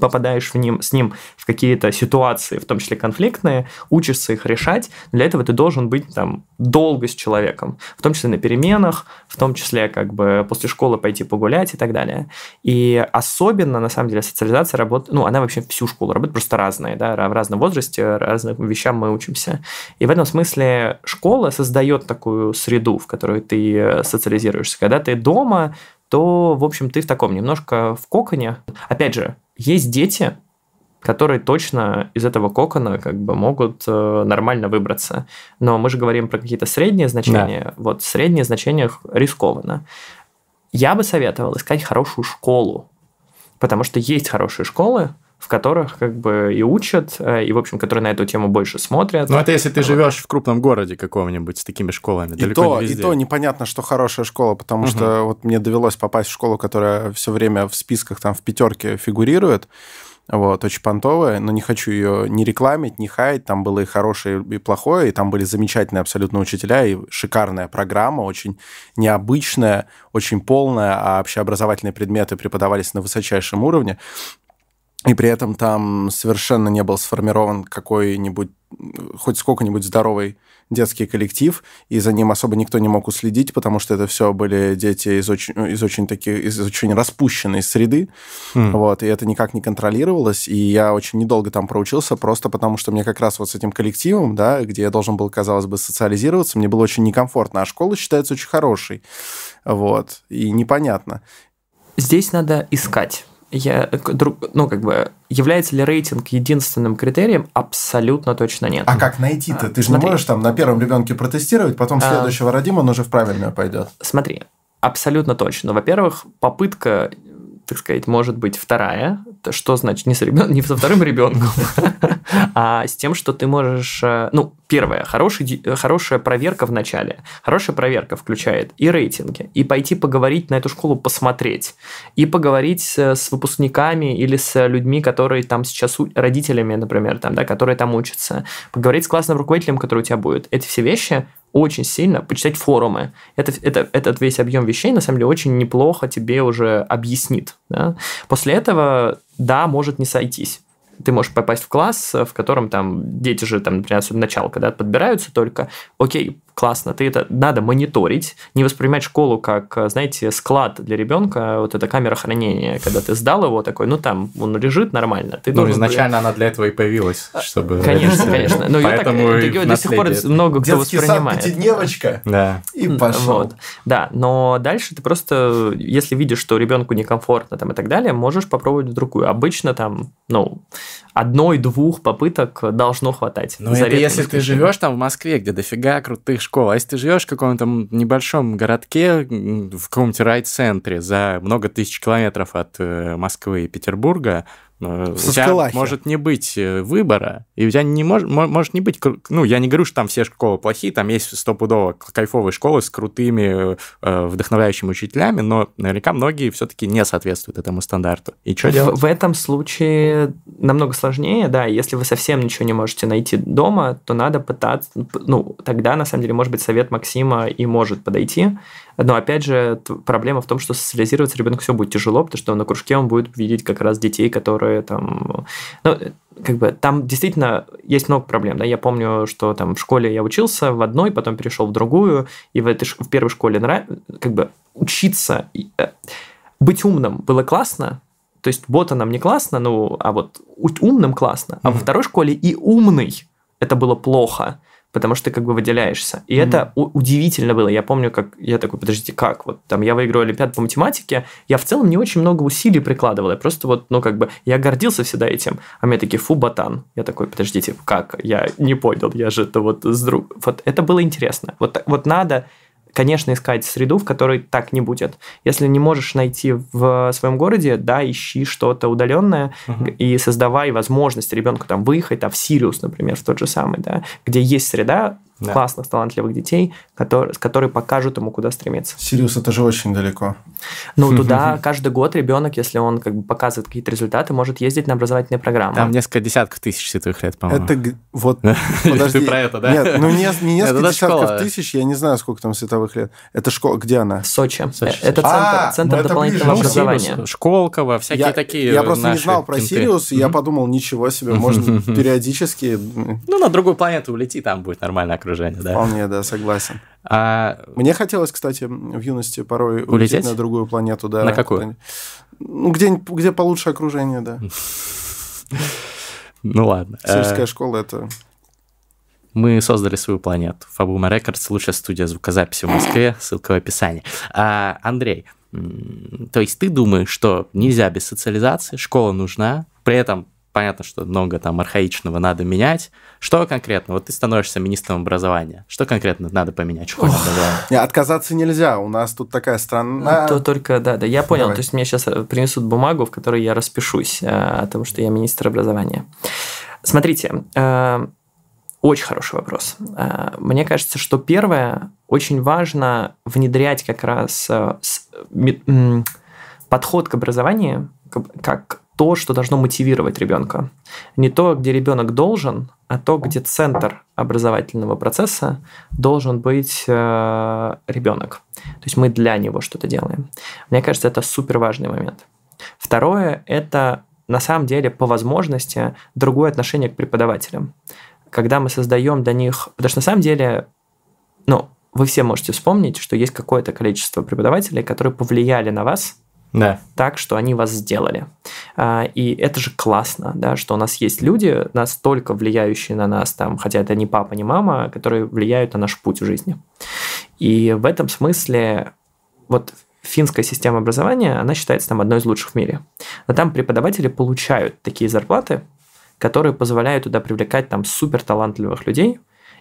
Speaker 1: попадаешь в ним, с ним в какие-то ситуации, в том числе конфликтные, учишься их решать. Для этого ты должен быть там долго с человеком, в том числе на переменах, в том числе как бы после школы пойти погулять и так далее. И особенно, на самом деле, социализация работает, ну, она вообще всю школу работает, просто разные, да, в разном возрасте, разным вещам мы учимся. И в этом смысле школа создает такую среду, в которой ты социализируешься. Когда ты дома, то, в общем, ты в таком немножко в коконе. Опять же, есть дети, которые точно из этого кокона как бы могут э, нормально выбраться. Но мы же говорим про какие-то средние значения. Да. Вот средние значения рискованно. Я бы советовал искать хорошую школу, потому что есть хорошие школы, в которых как бы и учат, э, и, в общем, которые на эту тему больше смотрят.
Speaker 3: Ну, это если ты живешь в крупном городе каком-нибудь с такими школами.
Speaker 2: И то, и то непонятно, что хорошая школа, потому угу. что вот мне довелось попасть в школу, которая все время в списках там в пятерке фигурирует. Вот, очень понтовая, но не хочу ее ни рекламить, ни хаять. Там было и хорошее, и плохое, и там были замечательные абсолютно учителя, и шикарная программа, очень необычная, очень полная, а общеобразовательные предметы преподавались на высочайшем уровне. И при этом там совершенно не был сформирован какой-нибудь, хоть сколько-нибудь здоровый детский коллектив, и за ним особо никто не мог уследить, потому что это все были дети из очень, из очень таких, из очень распущенной среды, mm. вот, и это никак не контролировалось, и я очень недолго там проучился, просто потому что мне как раз вот с этим коллективом, да, где я должен был, казалось бы, социализироваться, мне было очень некомфортно, а школа считается очень хорошей, вот, и непонятно.
Speaker 1: Здесь надо искать я, ну, как бы, является ли рейтинг единственным критерием? Абсолютно точно нет.
Speaker 2: А как найти-то? А, Ты же смотри. не можешь там на первом ребенке протестировать, потом а. следующего а, родим, он уже в правильную пойдет.
Speaker 1: Смотри, абсолютно точно. Во-первых, попытка так сказать, может быть вторая. Что значит не, с ребен... не со вторым ребенком, а с тем, что ты можешь... Э, ну, первое, хороший, хорошая проверка в начале. Хорошая проверка включает и рейтинги, и пойти поговорить на эту школу, посмотреть, и поговорить с выпускниками или с людьми, которые там сейчас, родителями, например, там, да, которые там учатся, поговорить с классным руководителем, который у тебя будет. Эти все вещи очень сильно почитать форумы. Это, это, этот весь объем вещей, на самом деле, очень неплохо тебе уже объяснит. Да? После этого, да, может не сойтись ты можешь попасть в класс, в котором там дети же, там, например, особенно начало, когда подбираются только, окей, классно, ты это надо мониторить, не воспринимать школу как, знаете, склад для ребенка, вот эта камера хранения, когда ты сдал его такой, ну там он лежит нормально. Ты
Speaker 3: ну, изначально быть... она для этого и появилась, чтобы...
Speaker 1: Конечно, конечно. Но ее так, ее до сих пор много кто воспринимает.
Speaker 2: девочка.
Speaker 3: Да.
Speaker 2: И пошел. Вот.
Speaker 1: Да, но дальше ты просто, если видишь, что ребенку некомфортно там и так далее, можешь попробовать другую. Обычно там, ну, одной-двух попыток должно хватать.
Speaker 3: Ну, это если ты живешь там в Москве, где дофига крутых школ. А если ты живешь в каком-то небольшом городке, в каком-нибудь райцентре за много тысяч километров от э, Москвы и Петербурга, у тебя может не быть э, выбора, и у тебя не мож, может не быть... Ну, я не говорю, что там все школы плохие, там есть стопудово кайфовые школы с крутыми, э, вдохновляющими учителями, но наверняка многие все-таки не соответствуют этому стандарту. И что делать?
Speaker 1: В этом случае намного сложнее, да, если вы совсем ничего не можете найти дома, то надо пытаться... Ну, тогда, на самом деле, может быть, совет Максима и может подойти, но опять же, проблема в том, что социализироваться ребенку все будет тяжело, потому что на кружке он будет видеть как раз детей, которые там... Ну, как бы там действительно есть много проблем. Да? Я помню, что там в школе я учился в одной, потом перешел в другую, и в, этой, в первой школе нрав... как бы учиться, э, быть умным было классно, то есть бота нам не классно, ну, а вот умным классно. А mm-hmm. во второй школе и умный это было плохо потому что ты как бы выделяешься. И mm-hmm. это удивительно было. Я помню, как я такой, подождите, как? Вот там я выиграл Олимпиаду по математике, я в целом не очень много усилий прикладывал. Я просто вот, ну как бы, я гордился всегда этим. А мне такие, фу, ботан. Я такой, подождите, как? Я не понял, я же это вот с друг... Вот это было интересно. Вот, вот надо конечно, искать среду, в которой так не будет. Если не можешь найти в своем городе, да, ищи что-то удаленное uh-huh. и создавай возможность ребенку там выехать, а в Сириус, например, в тот же самый, да, где есть среда, да. классных, талантливых детей, которые, которые покажут ему, куда стремиться.
Speaker 2: Сириус, это же очень далеко.
Speaker 1: Ну, туда каждый год ребенок, если он как бы показывает какие-то результаты, может ездить на образовательные программы.
Speaker 3: Там несколько десятков тысяч световых лет, по-моему.
Speaker 2: Это вот,
Speaker 3: подожди. Ты про это, да?
Speaker 2: Нет, ну не, не несколько десятков тысяч, я не знаю, сколько там световых лет. Это школа, где она?
Speaker 1: Сочи. Сочи. Это центр, а, центр ну дополнительного образования.
Speaker 3: Школково, всякие такие
Speaker 2: Я просто не знал про Сириус, и я подумал, ничего себе, можно периодически...
Speaker 3: Ну, на другую планету улети, там будет нормальное окружение, да.
Speaker 2: Вполне, да, согласен. А... Мне хотелось, кстати, в юности порой улететь, улететь на другую планету, да.
Speaker 3: На какую?
Speaker 2: Ну, где, где получше окружение, да.
Speaker 3: Ну ладно.
Speaker 2: Сельская школа это
Speaker 3: мы создали свою планету. Фабума Рекордс, лучшая студия звукозаписи в Москве, ссылка в описании. А, Андрей, то есть ты думаешь, что нельзя без социализации, школа нужна, при этом понятно, что много там архаичного надо менять. Что конкретно? Вот ты становишься министром образования. Что конкретно надо поменять школе
Speaker 2: образования? Отказаться нельзя. У нас тут такая страна...
Speaker 1: Ну, то только, да, да, я понял. Давай. То есть мне сейчас э, принесут бумагу, в которой я распишусь э, о том, что я министр образования. Смотрите, э, очень хороший вопрос. Мне кажется, что первое, очень важно внедрять как раз подход к образованию как то, что должно мотивировать ребенка. Не то, где ребенок должен, а то, где центр образовательного процесса должен быть э, ребенок. То есть мы для него что-то делаем. Мне кажется, это супер важный момент. Второе – это на самом деле по возможности другое отношение к преподавателям. Когда мы создаем для них... Потому что на самом деле, ну, вы все можете вспомнить, что есть какое-то количество преподавателей, которые повлияли на вас –
Speaker 3: да.
Speaker 1: так, что они вас сделали. А, и это же классно, да, что у нас есть люди, настолько влияющие на нас, там, хотя это не папа, не мама, которые влияют на наш путь в жизни. И в этом смысле вот финская система образования, она считается там одной из лучших в мире. Но там преподаватели получают такие зарплаты, которые позволяют туда привлекать там супер талантливых людей,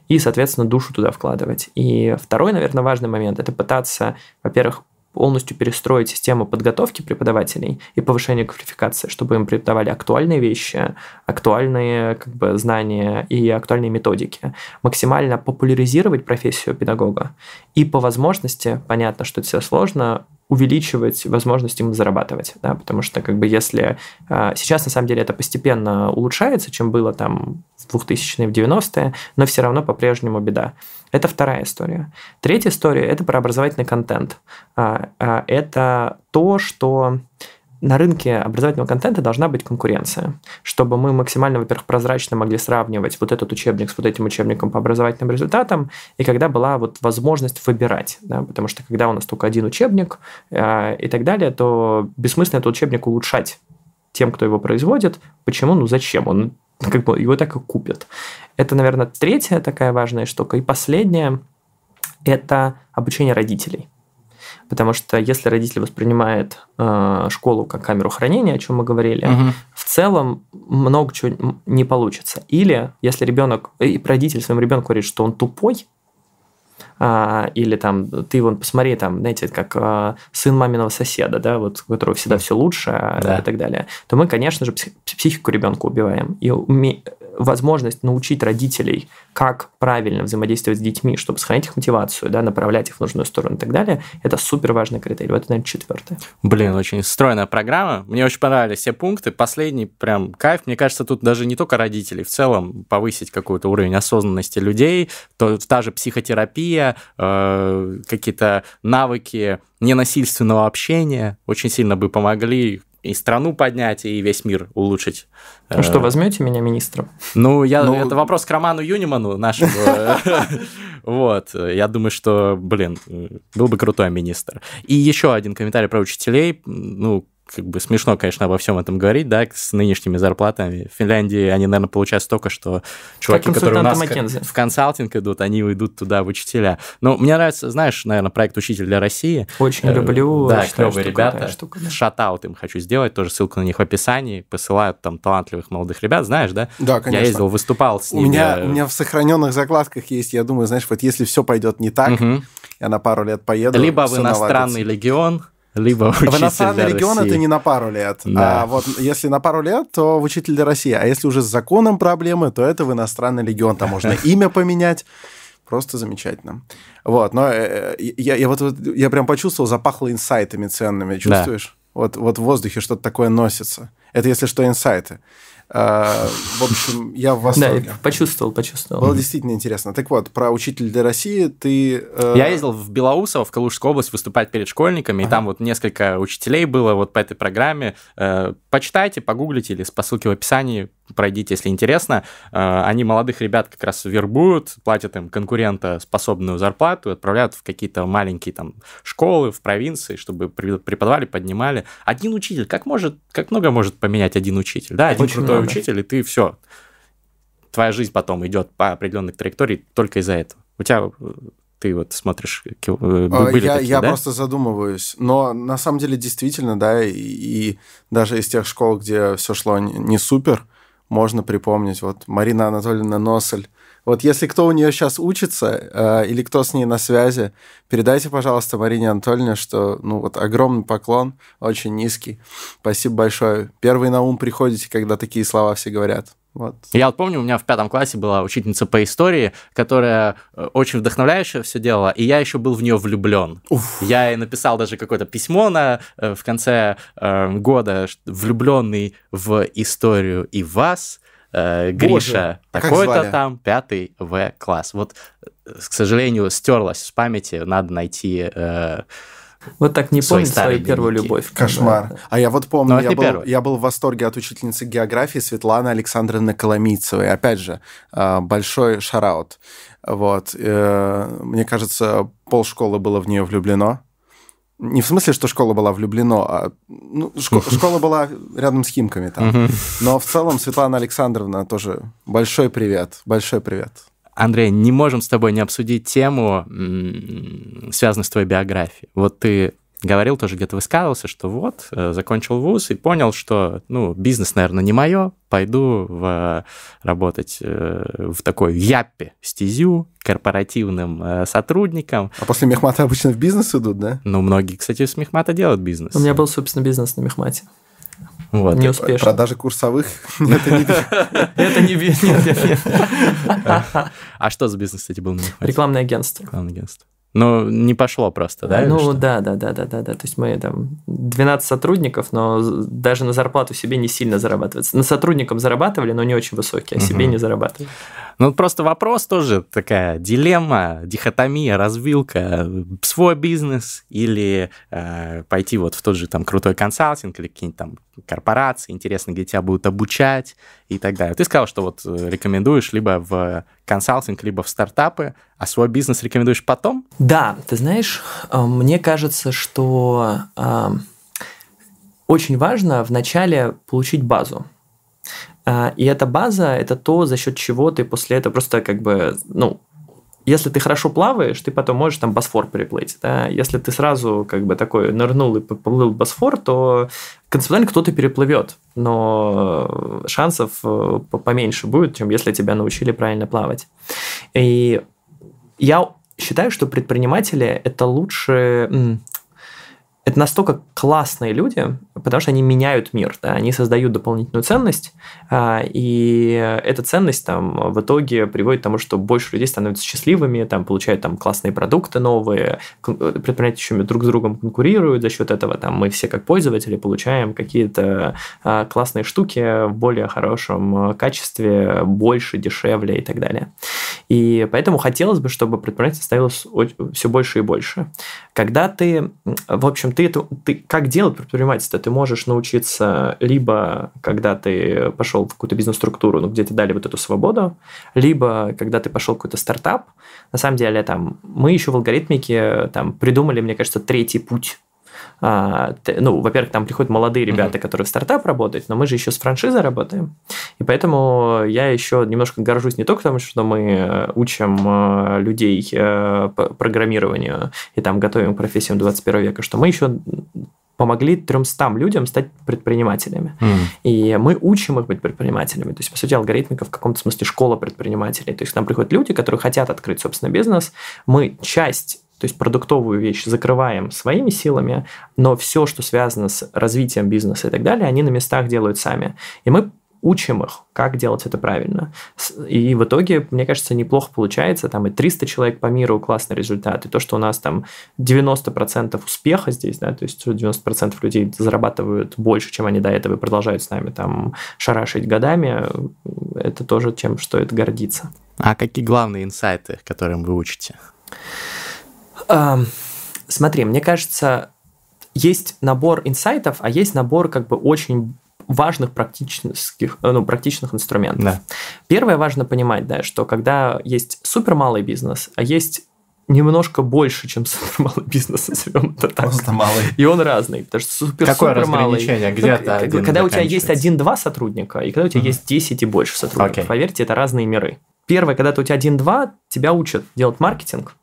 Speaker 1: и, соответственно, душу туда вкладывать. И второй, наверное, важный момент – это пытаться, во-первых, полностью перестроить систему подготовки преподавателей и повышения квалификации, чтобы им преподавали актуальные вещи, актуальные как бы, знания и актуальные методики. Максимально популяризировать профессию педагога и по возможности, понятно, что это все сложно, увеличивать возможность им зарабатывать, да, потому что как бы если э, сейчас на самом деле это постепенно улучшается, чем было там в 2000-е, в 90-е, но все равно по-прежнему беда. Это вторая история. Третья история – это про образовательный контент. А, а, это то, что на рынке образовательного контента должна быть конкуренция, чтобы мы максимально, во-первых, прозрачно могли сравнивать вот этот учебник с вот этим учебником по образовательным результатам, и когда была вот возможность выбирать, да, потому что когда у нас только один учебник э, и так далее, то бессмысленно этот учебник улучшать тем, кто его производит. Почему? Ну зачем? Он как бы его так и купят. Это, наверное, третья такая важная штука. И последняя – это обучение родителей. Потому что если родитель воспринимает э, школу как камеру хранения, о чем мы говорили, угу. в целом много чего не получится. Или если ребенок, и родитель своему ребенку говорит, что он тупой, а, или там ты вон посмотри, там, знаете, как а, сын маминого соседа, да, вот у которого всегда все лучше а, да. и так далее, то мы, конечно же, психику ребенка убиваем. И уме... возможность научить родителей, как правильно взаимодействовать с детьми, чтобы сохранить их мотивацию, да, направлять их в нужную сторону и так далее, это супер важный критерий. Вот это, наверное, четвертое.
Speaker 3: Блин, очень стройная программа. Мне очень понравились все пункты. Последний прям кайф. Мне кажется, тут даже не только родителей, в целом повысить какой-то уровень осознанности людей, то та же психотерапия, э, какие-то навыки ненасильственного общения очень сильно бы помогли и страну поднять, и весь мир улучшить.
Speaker 1: Ну что, возьмете меня министром?
Speaker 3: Ну, я, ну... это вопрос к Роману Юниману нашему. Вот, я думаю, что, блин, был бы крутой министр. И еще один комментарий про учителей. Ну, как бы смешно, конечно, обо всем этом говорить, да, с нынешними зарплатами. В Финляндии они, наверное, получают столько, что чуваки, которые у нас Маккензи. в консалтинг идут, они уйдут туда в учителя. Но мне нравится, знаешь, наверное, проект «Учитель для России».
Speaker 1: Очень э, люблю.
Speaker 3: Да, клевые ребята. Штука, да. Шатаут им хочу сделать, тоже ссылку на них в описании. Посылают там талантливых молодых ребят, знаешь, да?
Speaker 2: Да, конечно.
Speaker 3: Я ездил, выступал с ними.
Speaker 2: У меня, у меня в сохраненных закладках есть, я думаю, знаешь, вот если все пойдет не так, угу. я на пару лет поеду.
Speaker 3: Либо в иностранный наладится. легион, либо учитель В
Speaker 2: иностранный регион это не на пару лет. Да. А вот если на пару лет, то в учитель для России. А если уже с законом проблемы, то это в иностранный регион. Там можно имя поменять. Просто замечательно. Вот, но э, э, я, я вот, вот я прям почувствовал, запахло инсайтами ценными. Чувствуешь? Да. Вот, вот в воздухе что-то такое носится. Это если что, инсайты. А, в общем, я в восторге.
Speaker 1: Да, почувствовал, почувствовал.
Speaker 2: Было действительно интересно. Так вот, про учитель для России ты...
Speaker 3: Э... Я ездил в Белоусово, в Калужскую область, выступать перед школьниками, и там вот несколько учителей было вот по этой программе. Э, почитайте, погуглите или по ссылке в описании, пройдите, если интересно. Э, они молодых ребят как раз вербуют, платят им конкурентоспособную зарплату, отправляют в какие-то маленькие там школы в провинции, чтобы преподавали, поднимали. Один учитель, как может, как много может поменять один учитель? Да, один Очень крутой много. учитель, и ты все. Твоя жизнь потом идет по определенной траектории только из-за этого. У тебя ты вот смотришь, э,
Speaker 2: а, были я, такие, я да? просто задумываюсь. Но на самом деле действительно, да, и, и даже из тех школ, где все шло не супер, можно припомнить. Вот Марина Анатольевна Носель. Вот если кто у нее сейчас учится э, или кто с ней на связи, передайте, пожалуйста, Марине Анатольевне, что ну вот огромный поклон, очень низкий. Спасибо большое. Первый на ум приходите, когда такие слова все говорят. Вот.
Speaker 3: Я вот помню, у меня в пятом классе была учительница по истории, которая э, очень вдохновляюще все делала, и я еще был в нее влюблен. Уф. Я ей написал даже какое-то письмо на, э, в конце э, года, влюбленный в историю и вас, э, Гриша, а такой-то там, пятый В класс. Вот, э, к сожалению, стерлась с памяти, надо найти... Э,
Speaker 1: вот так не помню свою первую любовь.
Speaker 2: Кошмар. Да. А я вот помню, я был, я был в восторге от учительницы географии Светланы Александровны Коломийцевой. Опять же, э, большой шараут. Вот. Э, мне кажется, полшколы было в нее влюблено. Не в смысле, что школа была влюблена, а ну, шко- школа была рядом с Химками там. Но в целом Светлана Александровна тоже большой привет, большой привет.
Speaker 3: Андрей, не можем с тобой не обсудить тему, связанную с твоей биографией. Вот ты говорил, тоже где-то высказывался, что вот, э, закончил вуз и понял, что, ну, бизнес, наверное, не мое, пойду в, работать э, в такой яппе стезю, корпоративным э, сотрудником.
Speaker 2: А после мехмата обычно в бизнес идут, да?
Speaker 3: Ну, многие, кстати, с мехмата делают бизнес.
Speaker 1: У меня был, собственно, бизнес на мехмате.
Speaker 3: Вот.
Speaker 1: Не успешно.
Speaker 2: Продажи курсовых? Это
Speaker 1: не бизнес.
Speaker 3: А что за бизнес, кстати, был?
Speaker 1: Рекламное агентство.
Speaker 3: Рекламное агентство. Но не пошло просто, да?
Speaker 1: Ну да, да, да, да, да, да. То есть мы там 12 сотрудников, но даже на зарплату себе не сильно зарабатывать. На сотрудникам зарабатывали, но не очень высокие, а себе не зарабатывали.
Speaker 3: Ну, просто вопрос тоже такая дилемма, дихотомия, развилка. Свой бизнес или э, пойти вот в тот же там крутой консалтинг или какие-нибудь там корпорации, интересно, где тебя будут обучать и так далее. Ты сказал, что вот э, рекомендуешь либо в консалтинг, либо в стартапы, а свой бизнес рекомендуешь потом?
Speaker 1: Да, ты знаешь, э, мне кажется, что э, очень важно вначале получить базу. А, и эта база – это то, за счет чего ты после этого просто как бы, ну, если ты хорошо плаваешь, ты потом можешь там Босфор переплыть. Да? Если ты сразу как бы такой нырнул и поплыл Босфор, то концептуально кто-то переплывет, но шансов э, поменьше будет, чем если тебя научили правильно плавать. И я считаю, что предприниматели – это лучше это настолько классные люди, потому что они меняют мир, да, они создают дополнительную ценность, а, и эта ценность там в итоге приводит к тому, что больше людей становятся счастливыми, там получают там классные продукты новые, предприниматели еще друг с другом конкурируют, за счет этого там мы все как пользователи получаем какие-то а, классные штуки в более хорошем качестве, больше, дешевле и так далее. И поэтому хотелось бы, чтобы предпринимательство становилось все больше и больше. Когда ты, в общем, ты это, ты как делать предпринимательство? Ты можешь научиться либо, когда ты пошел в какую-то бизнес-структуру, ну, где тебе дали вот эту свободу, либо, когда ты пошел в какой-то стартап. На самом деле, там, мы еще в алгоритмике там, придумали, мне кажется, третий путь ну, во-первых, там приходят молодые ребята, mm-hmm. которые в стартап работают, но мы же еще с франшизой работаем. И поэтому я еще немножко горжусь не только потому, что мы э, учим э, людей э, программированию и там готовим к профессиям 21 века, что мы еще помогли 300 людям стать предпринимателями. Mm. И мы учим их быть предпринимателями. То есть, по сути, алгоритмика в каком-то смысле школа предпринимателей. То есть, к нам приходят люди, которые хотят открыть собственный бизнес. Мы часть то есть продуктовую вещь закрываем своими силами, но все, что связано с развитием бизнеса и так далее, они на местах делают сами. И мы учим их, как делать это правильно. И в итоге, мне кажется, неплохо получается. Там и 300 человек по миру классный результат. И то, что у нас там 90% успеха здесь, да, то есть 90% людей зарабатывают больше, чем они до этого и продолжают с нами там шарашить годами, это тоже тем, что это гордиться.
Speaker 3: А какие главные инсайты, которым вы учите?
Speaker 1: Смотри, мне кажется, есть набор инсайтов, а есть набор как бы очень важных практических, ну, практичных инструментов. Да. Первое важно понимать, да, что когда есть супер малый бизнес, а есть немножко больше, чем супер малый бизнес, назовем это так.
Speaker 2: Просто малый.
Speaker 1: И он разный, потому что супер
Speaker 3: Какое супер разграничение? Малый, Где-то
Speaker 1: ну, Когда у тебя есть один-два сотрудника, и когда у тебя mm есть 10 и больше сотрудников. Okay. Поверьте, это разные миры. Первое, когда у тебя один-два, тебя учат делать маркетинг,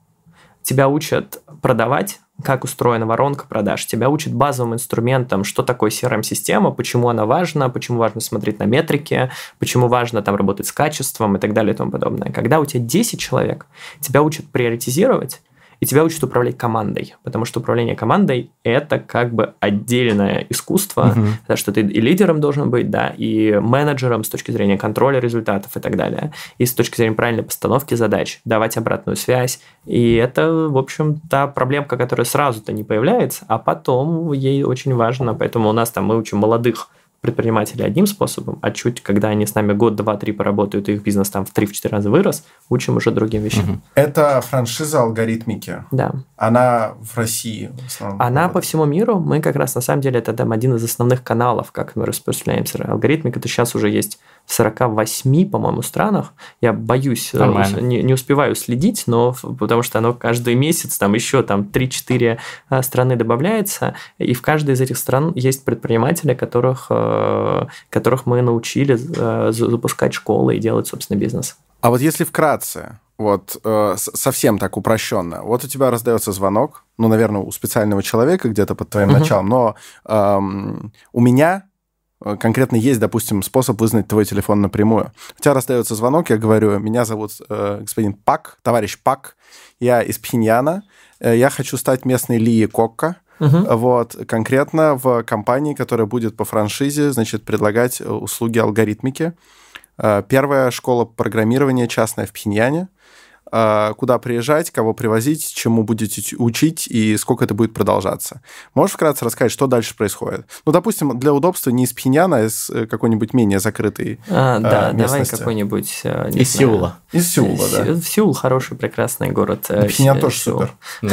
Speaker 1: тебя учат продавать, как устроена воронка продаж, тебя учат базовым инструментам, что такое CRM-система, почему она важна, почему важно смотреть на метрики, почему важно там работать с качеством и так далее и тому подобное. Когда у тебя 10 человек, тебя учат приоритизировать, и тебя учат управлять командой, потому что управление командой – это как бы отдельное искусство, угу. да, что ты и лидером должен быть, да, и менеджером с точки зрения контроля результатов и так далее, и с точки зрения правильной постановки задач, давать обратную связь, и это, в общем, та проблемка, которая сразу-то не появляется, а потом ей очень важно, поэтому у нас там мы учим молодых предприниматели одним способом, а чуть, когда они с нами год, два, три поработают, и их бизнес там в 3-4 раза вырос, учим уже другим вещам. Угу.
Speaker 2: Это франшиза алгоритмики.
Speaker 1: Да.
Speaker 2: Она в России в
Speaker 1: основном. Она работает. по всему миру. Мы как раз, на самом деле, это там один из основных каналов, как мы распространяемся. Алгоритмика, это сейчас уже есть в 48, по-моему, странах. Я боюсь, э, не, не успеваю следить, но потому что оно каждый месяц там еще там 3-4 э, страны добавляется, и в каждой из этих стран есть предприниматели, которых, э, которых мы научили запускать школы и делать, собственно, бизнес.
Speaker 2: А вот если вкратце, вот э, совсем так упрощенно. Вот у тебя раздается звонок, ну, наверное, у специального человека где-то под твоим uh-huh. началом, но эм, у меня Э, конкретно есть, допустим, способ вызнать твой телефон напрямую. У тебя расстается звонок, я говорю, меня зовут э, господин Пак, товарищ Пак, я из Пхеньяна, э, я хочу стать местной Лии Кокка, Uh-huh. Вот, конкретно в компании, которая будет по франшизе, значит, предлагать э, услуги алгоритмики. Э, первая школа программирования частная в Пхеньяне. А, куда приезжать, кого привозить, чему будете учить и сколько это будет продолжаться. Можешь вкратце рассказать, что дальше происходит? Ну, допустим, для удобства не из Пхеньяна, а из э, какой-нибудь менее закрытой
Speaker 1: а, Да, местности. давай какой-нибудь...
Speaker 3: Э, из знаю, Сеула.
Speaker 2: Из Сеула, да.
Speaker 1: Сеул хороший, прекрасный город.
Speaker 2: Э, Пхеньян тоже супер.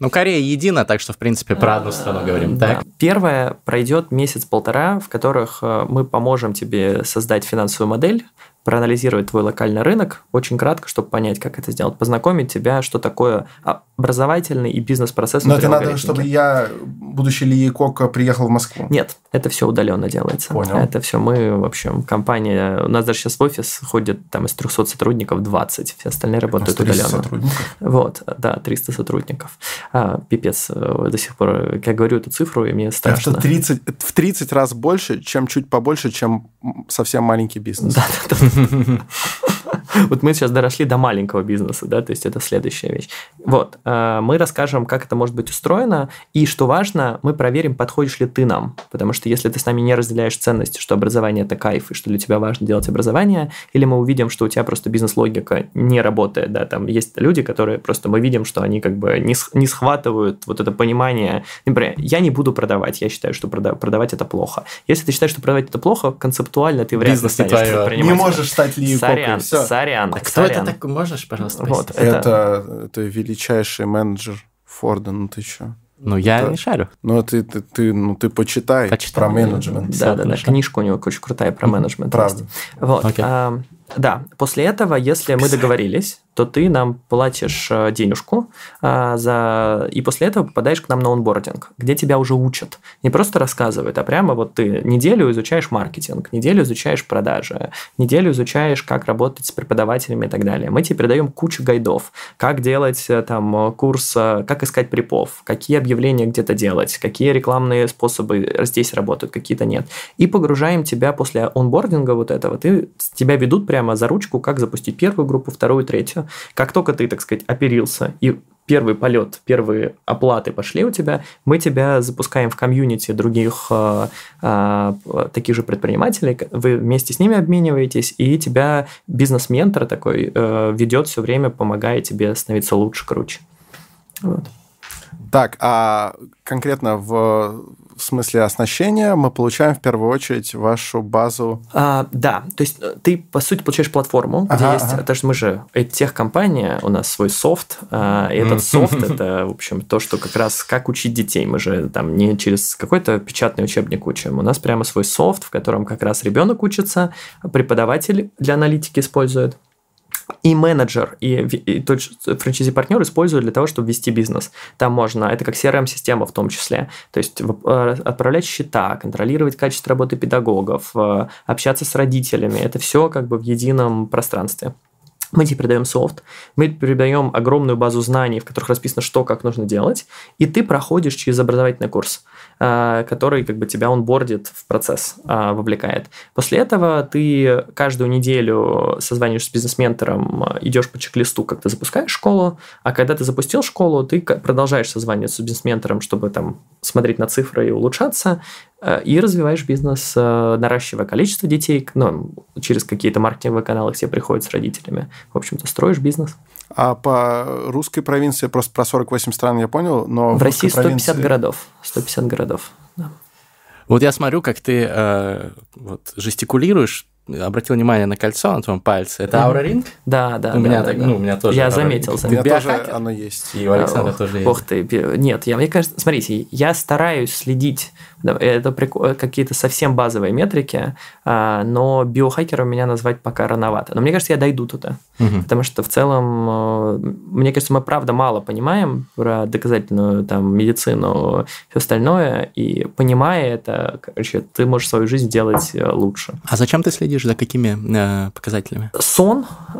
Speaker 3: Ну, Корея едина, так что, в принципе, про одну страну говорим, так?
Speaker 1: Первое, пройдет месяц-полтора, в которых мы поможем тебе создать финансовую модель, проанализировать твой локальный рынок очень кратко, чтобы понять, как это сделать, познакомить тебя, что такое образовательный и бизнес-процесс.
Speaker 2: Но это надо, чтобы я, будущий Ли Кока, приехал в Москву?
Speaker 1: Нет, это все удаленно делается.
Speaker 2: Понял.
Speaker 1: Это все мы, в общем, компания, у нас даже сейчас в офис ходит там из 300 сотрудников 20, все остальные работают удаленно. сотрудников? Вот, да, 300 сотрудников. А, пипец, э, до сих пор, как говорю эту цифру, и мне страшно.
Speaker 2: Это 30, в 30 раз больше, чем чуть побольше, чем совсем маленький бизнес. Да, да, да.
Speaker 1: Вот мы сейчас доросли до маленького бизнеса, да, то есть это следующая вещь. Вот, э, мы расскажем, как это может быть устроено, и что важно, мы проверим, подходишь ли ты нам, потому что если ты с нами не разделяешь ценности, что образование это кайф, и что для тебя важно делать образование, или мы увидим, что у тебя просто бизнес-логика не работает, да, там есть люди, которые просто мы видим, что они как бы не, не схватывают вот это понимание, например, я не буду продавать, я считаю, что продавать это плохо. Если ты считаешь, что продавать это плохо, концептуально ты вряд ли станешь
Speaker 2: предпринимателем. Не можешь стать Ли
Speaker 1: Сорян, сорян.
Speaker 3: А кто это такой? Можешь, пожалуйста,
Speaker 2: вот, это... это... это величайший менеджер Форда, ну ты что?
Speaker 3: Ну, я это, не шарю.
Speaker 2: Ну, ты, ты, ты, ну, ты почитай Почитай. про менеджмент.
Speaker 1: Да, да, да, книжка у него очень крутая про менеджмент.
Speaker 2: Правда.
Speaker 1: Вот. Okay. А, да, после этого, если мы договорились, то ты нам платишь э, денежку а, за... и после этого попадаешь к нам на онбординг, где тебя уже учат. Не просто рассказывают, а прямо вот ты неделю изучаешь маркетинг, неделю изучаешь продажи, неделю изучаешь, как работать с преподавателями и так далее. Мы тебе передаем кучу гайдов, как делать э, там курс, как искать припов, какие объявления где-то делать, какие рекламные способы здесь работают, какие-то нет. И погружаем тебя после онбординга вот этого, ты, тебя ведут прямо за ручку, как запустить первую группу, вторую, третью. Как только ты, так сказать, оперился и первый полет, первые оплаты пошли у тебя, мы тебя запускаем в комьюнити других э, э, таких же предпринимателей, вы вместе с ними обмениваетесь, и тебя бизнес-ментор такой э, ведет все время, помогая тебе становиться лучше, круче. Вот.
Speaker 2: Так, а конкретно в в смысле оснащения мы получаем в первую очередь вашу базу.
Speaker 1: А, да, то есть э, ты, по сути, получаешь платформу, ага, где есть, ага. потому что мы же, тех компания, у нас свой софт, а, и этот софт это, в общем, то, что как раз как учить детей. Мы же там не через какой-то печатный учебник учим, у нас прямо свой софт, в котором как раз ребенок учится, преподаватель для аналитики использует и менеджер, и, и тот франчайзи-партнер используют для того, чтобы вести бизнес. Там можно, это как CRM-система в том числе, то есть э, отправлять счета, контролировать качество работы педагогов, э, общаться с родителями, это все как бы в едином пространстве. Мы тебе передаем софт, мы передаем огромную базу знаний, в которых расписано, что, как нужно делать, и ты проходишь через образовательный курс, э, который как бы тебя онбордит в процесс, э, вовлекает. После этого ты каждую неделю созваниваешься с бизнес-ментором, идешь по чек-листу, как ты запускаешь школу, а когда ты запустил школу, ты продолжаешь созваниваться с бизнес-ментором, чтобы там смотреть на цифры и улучшаться, и развиваешь бизнес, э, наращивая количество детей, ну, через какие-то маркетинговые каналы тебе приходят с родителями. В общем-то, строишь бизнес.
Speaker 2: А по русской провинции, просто про 48 стран я понял, но...
Speaker 1: В, в России 150 провинции... городов. 150 городов, да.
Speaker 3: Вот я смотрю, как ты э, вот, жестикулируешь, обратил внимание на кольцо на твоем пальце. Это Aura Ring?
Speaker 1: Да, да.
Speaker 3: У меня
Speaker 1: да,
Speaker 3: так, да. ну, у меня тоже.
Speaker 1: Я заметил.
Speaker 2: У меня тоже оно есть.
Speaker 3: И у Александра тоже есть.
Speaker 1: Ох ты, нет, я, мне кажется, смотрите, я стараюсь следить это какие-то совсем базовые метрики, а, но биохакером меня назвать пока рановато. Но мне кажется, я дойду туда. Угу. Потому что в целом, э, мне кажется, мы правда мало понимаем про доказательную там, медицину и все остальное, и понимая это, короче, ты можешь свою жизнь делать э, лучше.
Speaker 3: А зачем ты следишь за какими э, показателями?
Speaker 1: Сон э,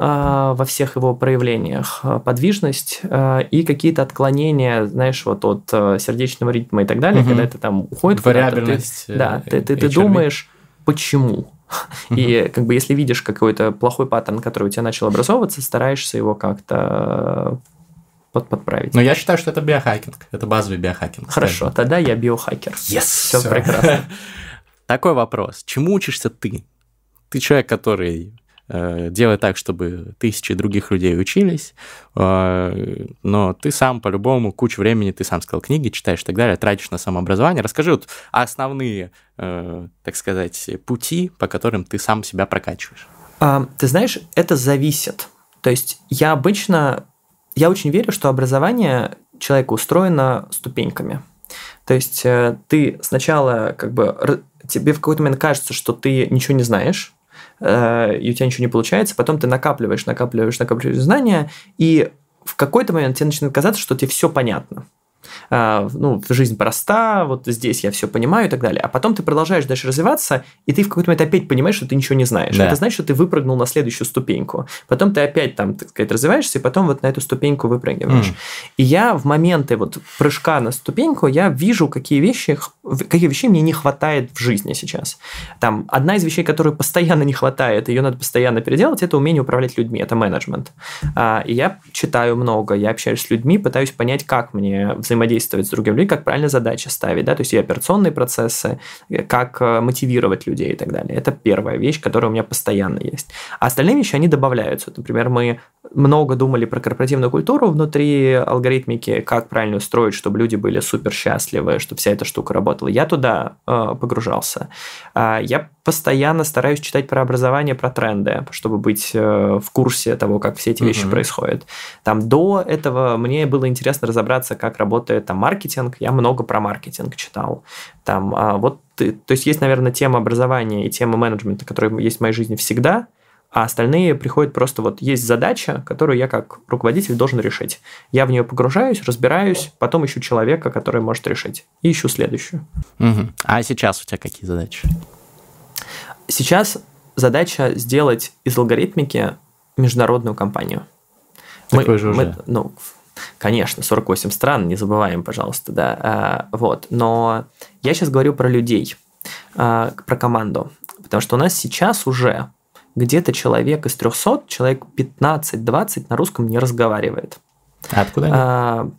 Speaker 1: во всех его проявлениях, э, подвижность э, и какие-то отклонения, знаешь, вот от сердечного ритма и так далее, угу. когда это там уходит
Speaker 3: Вариабельность.
Speaker 1: Ты, да, ты, ты, ты думаешь, почему? И как бы если видишь какой-то плохой паттерн, который у тебя начал образовываться, стараешься его как-то под, подправить.
Speaker 3: Но я считаю, что это биохакинг. Это базовый биохакинг.
Speaker 1: Хорошо, скажем. тогда я биохакер.
Speaker 3: Yes, все, все прекрасно. Такой вопрос. Чему учишься ты? Ты человек, который Э, делай так, чтобы тысячи других людей учились, э, но ты сам по-любому кучу времени, ты сам сказал, книги читаешь и так далее, тратишь на самообразование. Расскажи вот основные, э, так сказать, пути, по которым ты сам себя прокачиваешь.
Speaker 1: А, ты знаешь, это зависит. То есть я обычно, я очень верю, что образование человека устроено ступеньками. То есть ты сначала как бы тебе в какой-то момент кажется, что ты ничего не знаешь, Э, и у тебя ничего не получается, потом ты накапливаешь, накапливаешь, накапливаешь знания, и в какой-то момент тебе начинает казаться, что тебе все понятно. А, ну, жизнь проста, вот здесь я все понимаю и так далее. А потом ты продолжаешь дальше развиваться, и ты в какой-то момент опять понимаешь, что ты ничего не знаешь. Да. Это значит, что ты выпрыгнул на следующую ступеньку. Потом ты опять там, так сказать, развиваешься, и потом вот на эту ступеньку выпрыгиваешь. Mm. И я в моменты вот прыжка на ступеньку, я вижу, какие вещи, какие вещи мне не хватает в жизни сейчас. Там одна из вещей, которую постоянно не хватает, ее надо постоянно переделать, это умение управлять людьми, это менеджмент. А, и я читаю много, я общаюсь с людьми, пытаюсь понять, как мне взаимодействовать с другими людьми, как правильно задачи ставить, да, то есть и операционные процессы, как э, мотивировать людей и так далее. Это первая вещь, которая у меня постоянно есть. А остальные вещи, они добавляются. Например, мы много думали про корпоративную культуру внутри алгоритмики, как правильно устроить, чтобы люди были супер счастливы, чтобы вся эта штука работала. Я туда э, погружался. Э, я постоянно стараюсь читать про образование, про тренды, чтобы быть э, в курсе того, как все эти вещи uh-huh. происходят. Там до этого мне было интересно разобраться, как работает там маркетинг. Я много про маркетинг читал. Там а, вот, то есть есть, наверное, тема образования и тема менеджмента, которая есть в моей жизни всегда а остальные приходят просто вот есть задача, которую я как руководитель должен решить. Я в нее погружаюсь, разбираюсь, потом ищу человека, который может решить, и ищу следующую.
Speaker 3: Угу. А сейчас у тебя какие задачи?
Speaker 1: Сейчас задача сделать из алгоритмики международную компанию.
Speaker 3: Такой мы, же уже. Мы,
Speaker 1: ну, конечно, 48 стран, не забываем, пожалуйста, да. А, вот, но я сейчас говорю про людей, а, про команду, потому что у нас сейчас уже где-то человек из 300, человек 15-20 на русском не разговаривает.
Speaker 3: А откуда они? А,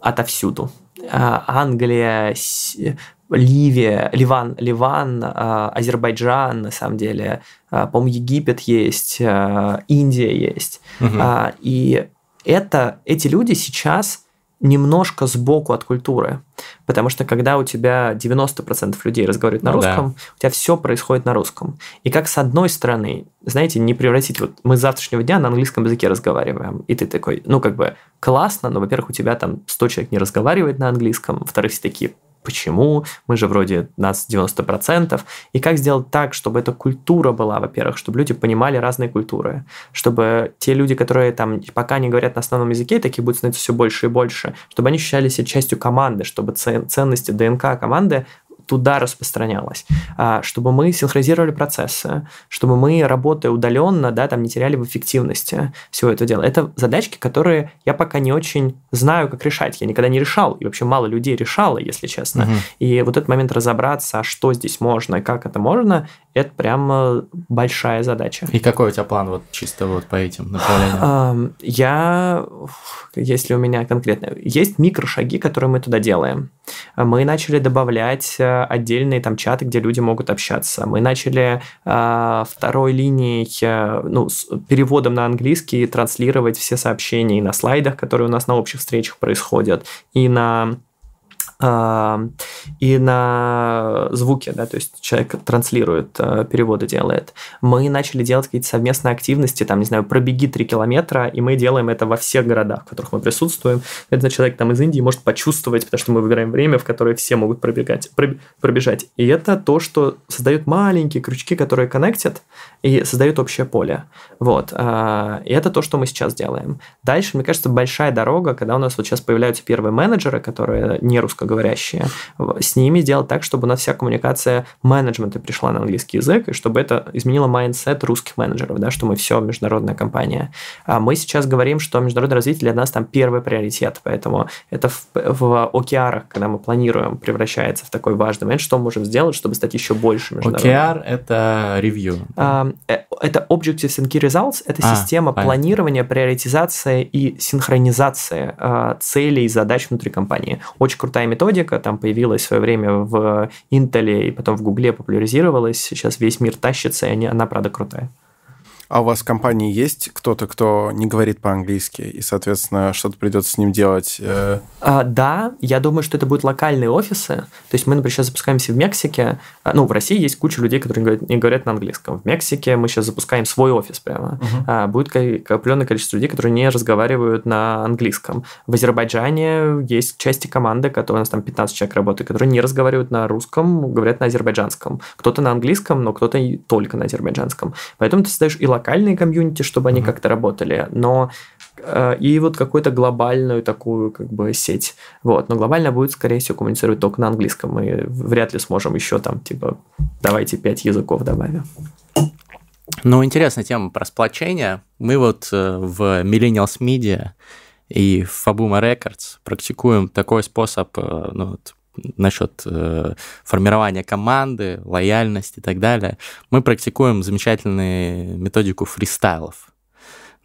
Speaker 1: отовсюду. А, Англия, Ливия, Ливан, Ливан, а, Азербайджан, на самом деле, а, по-моему, Египет есть, а, Индия есть. Угу. И это, эти люди сейчас немножко сбоку от культуры. Потому что когда у тебя 90% людей разговаривают на ну, русском, да. у тебя все происходит на русском. И как с одной стороны, знаете, не превратить, вот мы с завтрашнего дня на английском языке разговариваем, и ты такой, ну как бы классно, но, во-первых, у тебя там 100 человек не разговаривает на английском, во-вторых, все такие, почему, мы же вроде нас 90%, и как сделать так, чтобы эта культура была, во-первых, чтобы люди понимали разные культуры, чтобы те люди, которые там пока не говорят на основном языке, таких будет становиться все больше и больше, чтобы они ощущали себя частью команды, чтобы ценности ДНК команды туда распространялось, а, чтобы мы синхронизировали процессы, чтобы мы, работая удаленно, да, там не теряли в эффективности всего этого дела. Это задачки, которые я пока не очень знаю, как решать. Я никогда не решал, и вообще мало людей решало, если честно. Угу. И вот этот момент разобраться, а что здесь можно и как это можно, это прям большая задача.
Speaker 3: И какой у тебя план вот чисто вот по этим направлениям?
Speaker 1: Я, если у меня конкретно, есть микрошаги, которые мы туда делаем. Мы начали добавлять э, отдельные там чаты, где люди могут общаться. Мы начали э, второй линией, э, ну, с переводом на английский транслировать все сообщения и на слайдах, которые у нас на общих встречах происходят, и на и на звуке, да, то есть человек транслирует, э, переводы делает. Мы начали делать какие-то совместные активности, там, не знаю, пробеги 3 километра, и мы делаем это во всех городах, в которых мы присутствуем. Это человек там из Индии может почувствовать, потому что мы выбираем время, в которое все могут пробегать, пробежать. И это то, что создает маленькие крючки, которые коннектят и создают общее поле. Вот. А, и это то, что мы сейчас делаем. Дальше, мне кажется, большая дорога, когда у нас вот сейчас появляются первые менеджеры, которые не русско русскоговорящие, с ними сделать так, чтобы у нас вся коммуникация менеджмента пришла на английский язык, и чтобы это изменило mindset русских менеджеров, да, что мы все международная компания. А мы сейчас говорим, что международное развитие для нас там первый приоритет, поэтому это в, в OKR, когда мы планируем, превращается в такой важный момент, что мы можем сделать, чтобы стать еще больше
Speaker 3: международным. OKR – это review.
Speaker 1: А, э, это Objectives and Key Results, это а, система понятно. планирования, приоритизации и синхронизации а, целей и задач внутри компании. Очень крутая методика, там появилась в свое время в Intel и потом в Гугле популяризировалась, сейчас весь мир тащится, и она, правда, крутая.
Speaker 2: А у вас в компании есть кто-то, кто не говорит по-английски, и, соответственно, что-то придется с ним делать? Э...
Speaker 1: А, да, я думаю, что это будут локальные офисы. То есть мы, например, сейчас запускаемся в Мексике. А, ну, в России есть куча людей, которые не говорят, не говорят на английском. В Мексике мы сейчас запускаем свой офис прямо. Uh-huh. А, будет определенное количество людей, которые не разговаривают на английском. В Азербайджане есть части команды, которые у нас там 15 человек работают, которые не разговаривают на русском, говорят на азербайджанском. Кто-то на английском, но кто-то только на азербайджанском. Поэтому ты создаешь и локальные комьюнити, чтобы они mm-hmm. как-то работали, но э, и вот какую-то глобальную такую как бы сеть. Вот. Но глобально будет, скорее всего, коммуницировать только на английском. Мы вряд ли сможем еще там, типа, давайте пять языков добавим.
Speaker 3: Ну, интересная тема про сплочение. Мы вот э, в Millennials Media и в Fabuma Records практикуем такой способ э, ну, вот, насчет э, формирования команды, лояльности и так далее, мы практикуем замечательную методику фристайлов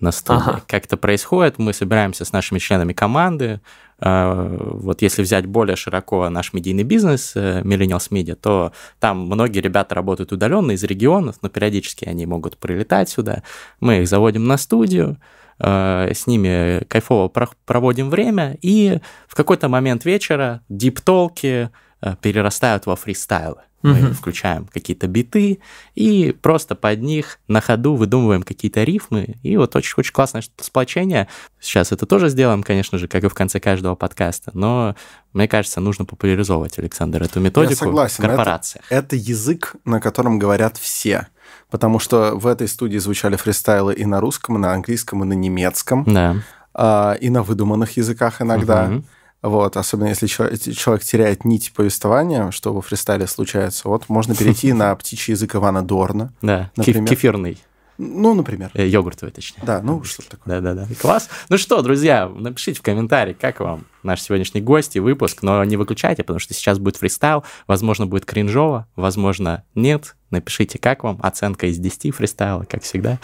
Speaker 3: на студии. Ага. Как это происходит? Мы собираемся с нашими членами команды. Э, вот если взять более широко наш медийный бизнес, э, Millennials Media, то там многие ребята работают удаленно из регионов, но периодически они могут прилетать сюда. Мы их заводим на студию, с ними кайфово проводим время, и в какой-то момент вечера диптолки э, перерастают во фристайлы. Мы uh-huh. включаем какие-то биты и просто под них на ходу выдумываем какие-то рифмы. И вот очень-очень классное сплочение. Сейчас это тоже сделаем, конечно же, как и в конце каждого подкаста. Но мне кажется, нужно популяризовывать, Александр, эту методику Я согласен. в корпорациях.
Speaker 2: Это, это язык, на котором говорят все потому что в этой студии звучали фристайлы и на русском, и на английском, и на немецком,
Speaker 3: да.
Speaker 2: а, и на выдуманных языках иногда. Угу. Вот, особенно если человек теряет нить повествования, что во фристайле случается. Вот можно перейти на птичий язык Ивана Дорна.
Speaker 3: Да, например. кефирный.
Speaker 2: Ну, например.
Speaker 3: Э, йогуртовый, точнее.
Speaker 2: Да, ну, что такое.
Speaker 3: Да-да-да. Класс. Ну что, друзья, напишите в комментарии, как вам наш сегодняшний гость и выпуск, но не выключайте, потому что сейчас будет фристайл, возможно, будет кринжово, возможно, нет. Напишите, как вам, оценка из 10 фристайла, как всегда.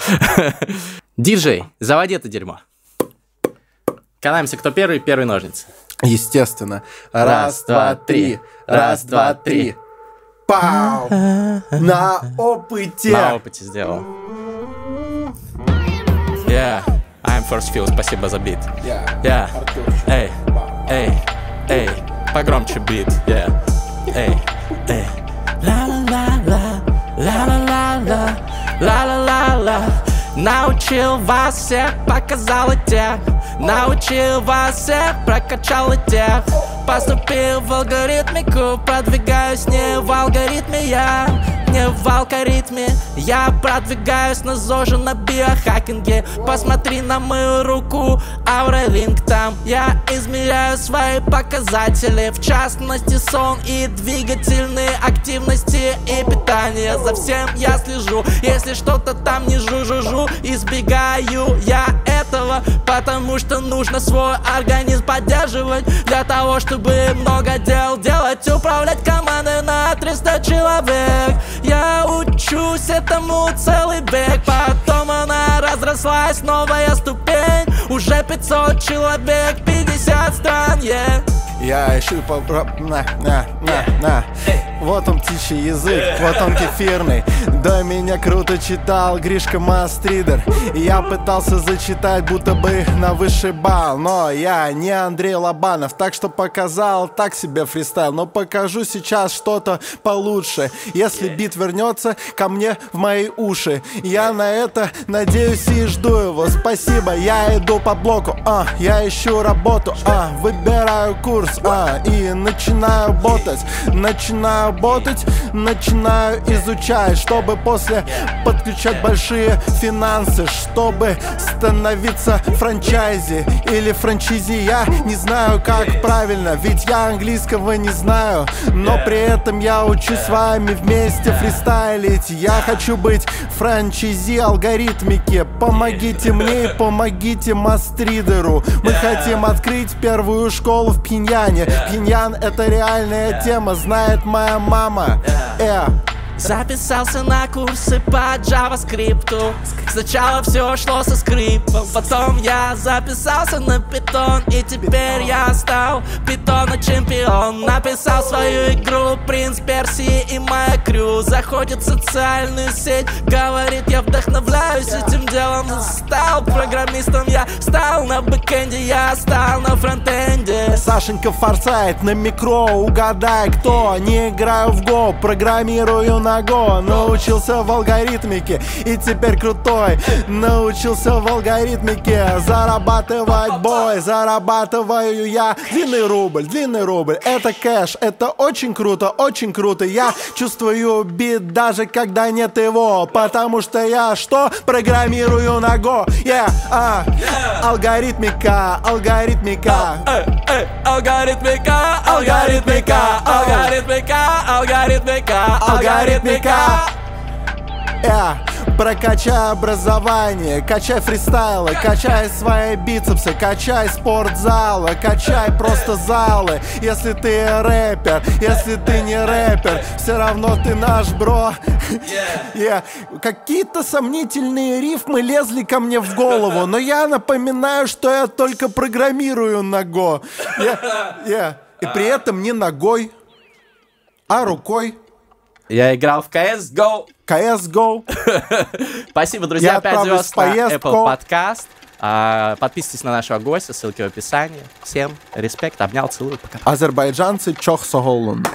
Speaker 3: Диджей, заводи это дерьмо. Канаемся, кто первый, первый ножницы.
Speaker 2: Естественно. Раз, два, три. Раз, два, три. Пау! На опыте!
Speaker 3: На опыте сделал. Yeah, I'm first feel, спасибо за бит. Yeah, эй, эй, эй, погромче бит. Yeah, эй, эй. Ла-ла-ла-ла, ла-ла-ла-ла, ла-ла-ла-ла. Научил вас всех, показал и тех Научил вас всех, прокачал и тех Поступил в алгоритмику, продвигаюсь не в алгоритме я не в алгоритме. Я продвигаюсь на ЗОЖе на биохакинге. Посмотри на мою руку, Ауралинк там. Я измеряю свои показатели. В частности сон и двигательные активности И питание, за всем я слежу. Если что-то там не жу-жу-жу Избегаю я этого. Потому что нужно свой организм поддерживать Для того, чтобы много дел делать Управлять командой на 300 человек. Я учусь этому целый век. Потом она разрослась, новая ступень. Уже 500 человек, 50 стран, yeah.
Speaker 2: Я ищу по... На, на, на, на. Вот он птичий язык, вот он кефирный. До меня круто читал Гришка Мастридер. Я пытался зачитать, будто бы на высший балл Но я не Андрей Лобанов, так что показал так себе фристайл. Но покажу сейчас что-то получше. Если бит вернется ко мне в мои уши Я на это надеюсь и жду его. Спасибо, я иду по блоку, а, я ищу работу, а, выбираю курс, а, и начинаю ботать Начинаю работать, начинаю изучать Чтобы после подключать большие финансы Чтобы становиться франчайзи или франчизи. Я не знаю, как правильно, ведь я английского не знаю Но при этом я учусь с вами вместе фристайлить. Я хочу быть франчизи алгоритмики Помогите мне и помогите мастридеру. Мы хотим открыть первую школу в Пиньяне Пиньян это реальная тема, знает моя мама. Э,
Speaker 3: Записался на курсы по JavaScript Сначала все шло со скрипом Потом я записался на питон И теперь я стал питона чемпион. Написал свою игру Принц Персии и моя крю Заходит в социальную сеть Говорит я вдохновляюсь этим делом Стал программистом я Стал на бэкэнде я Стал на фронтенде.
Speaker 2: Сашенька Форсайт на микро Угадай, кто. Не играю в го, программирую на го Научился в алгоритмике И теперь крутой. Научился в алгоритмике Зарабатывать бой Зарабатываю я. Длинный рубль, длинный рубль Это кэш, это очень круто, очень круто. Я чувствую бит даже когда нет его Потому что я что? Программирую на yeah, а, Алгоритмика, алгоритмика.
Speaker 3: Эй, эй, Алгоритмика, алгоритмика, алгоритмика, алгоритмика, алгоритмика.
Speaker 2: Э, прокачай образование, качай фристайлы, качай свои бицепсы, качай спортзалы, качай просто залы. Если ты рэпер, если ты не рэпер, все равно ты наш бро. Yeah. Какие-то сомнительные рифмы лезли ко мне в голову, но я напоминаю, что я только программирую на Go. Yeah. Yeah. И при этом не ногой, а рукой.
Speaker 5: Я играл в CSGO.
Speaker 2: CSGO.
Speaker 5: Спасибо, друзья.
Speaker 2: Я
Speaker 5: 5
Speaker 2: отправлюсь
Speaker 5: звезд на. Apple Podcast. А, Подписывайтесь на нашего гостя, ссылки в описании. Всем респект, обнял, целую, пока.
Speaker 2: Азербайджанцы чох соголун.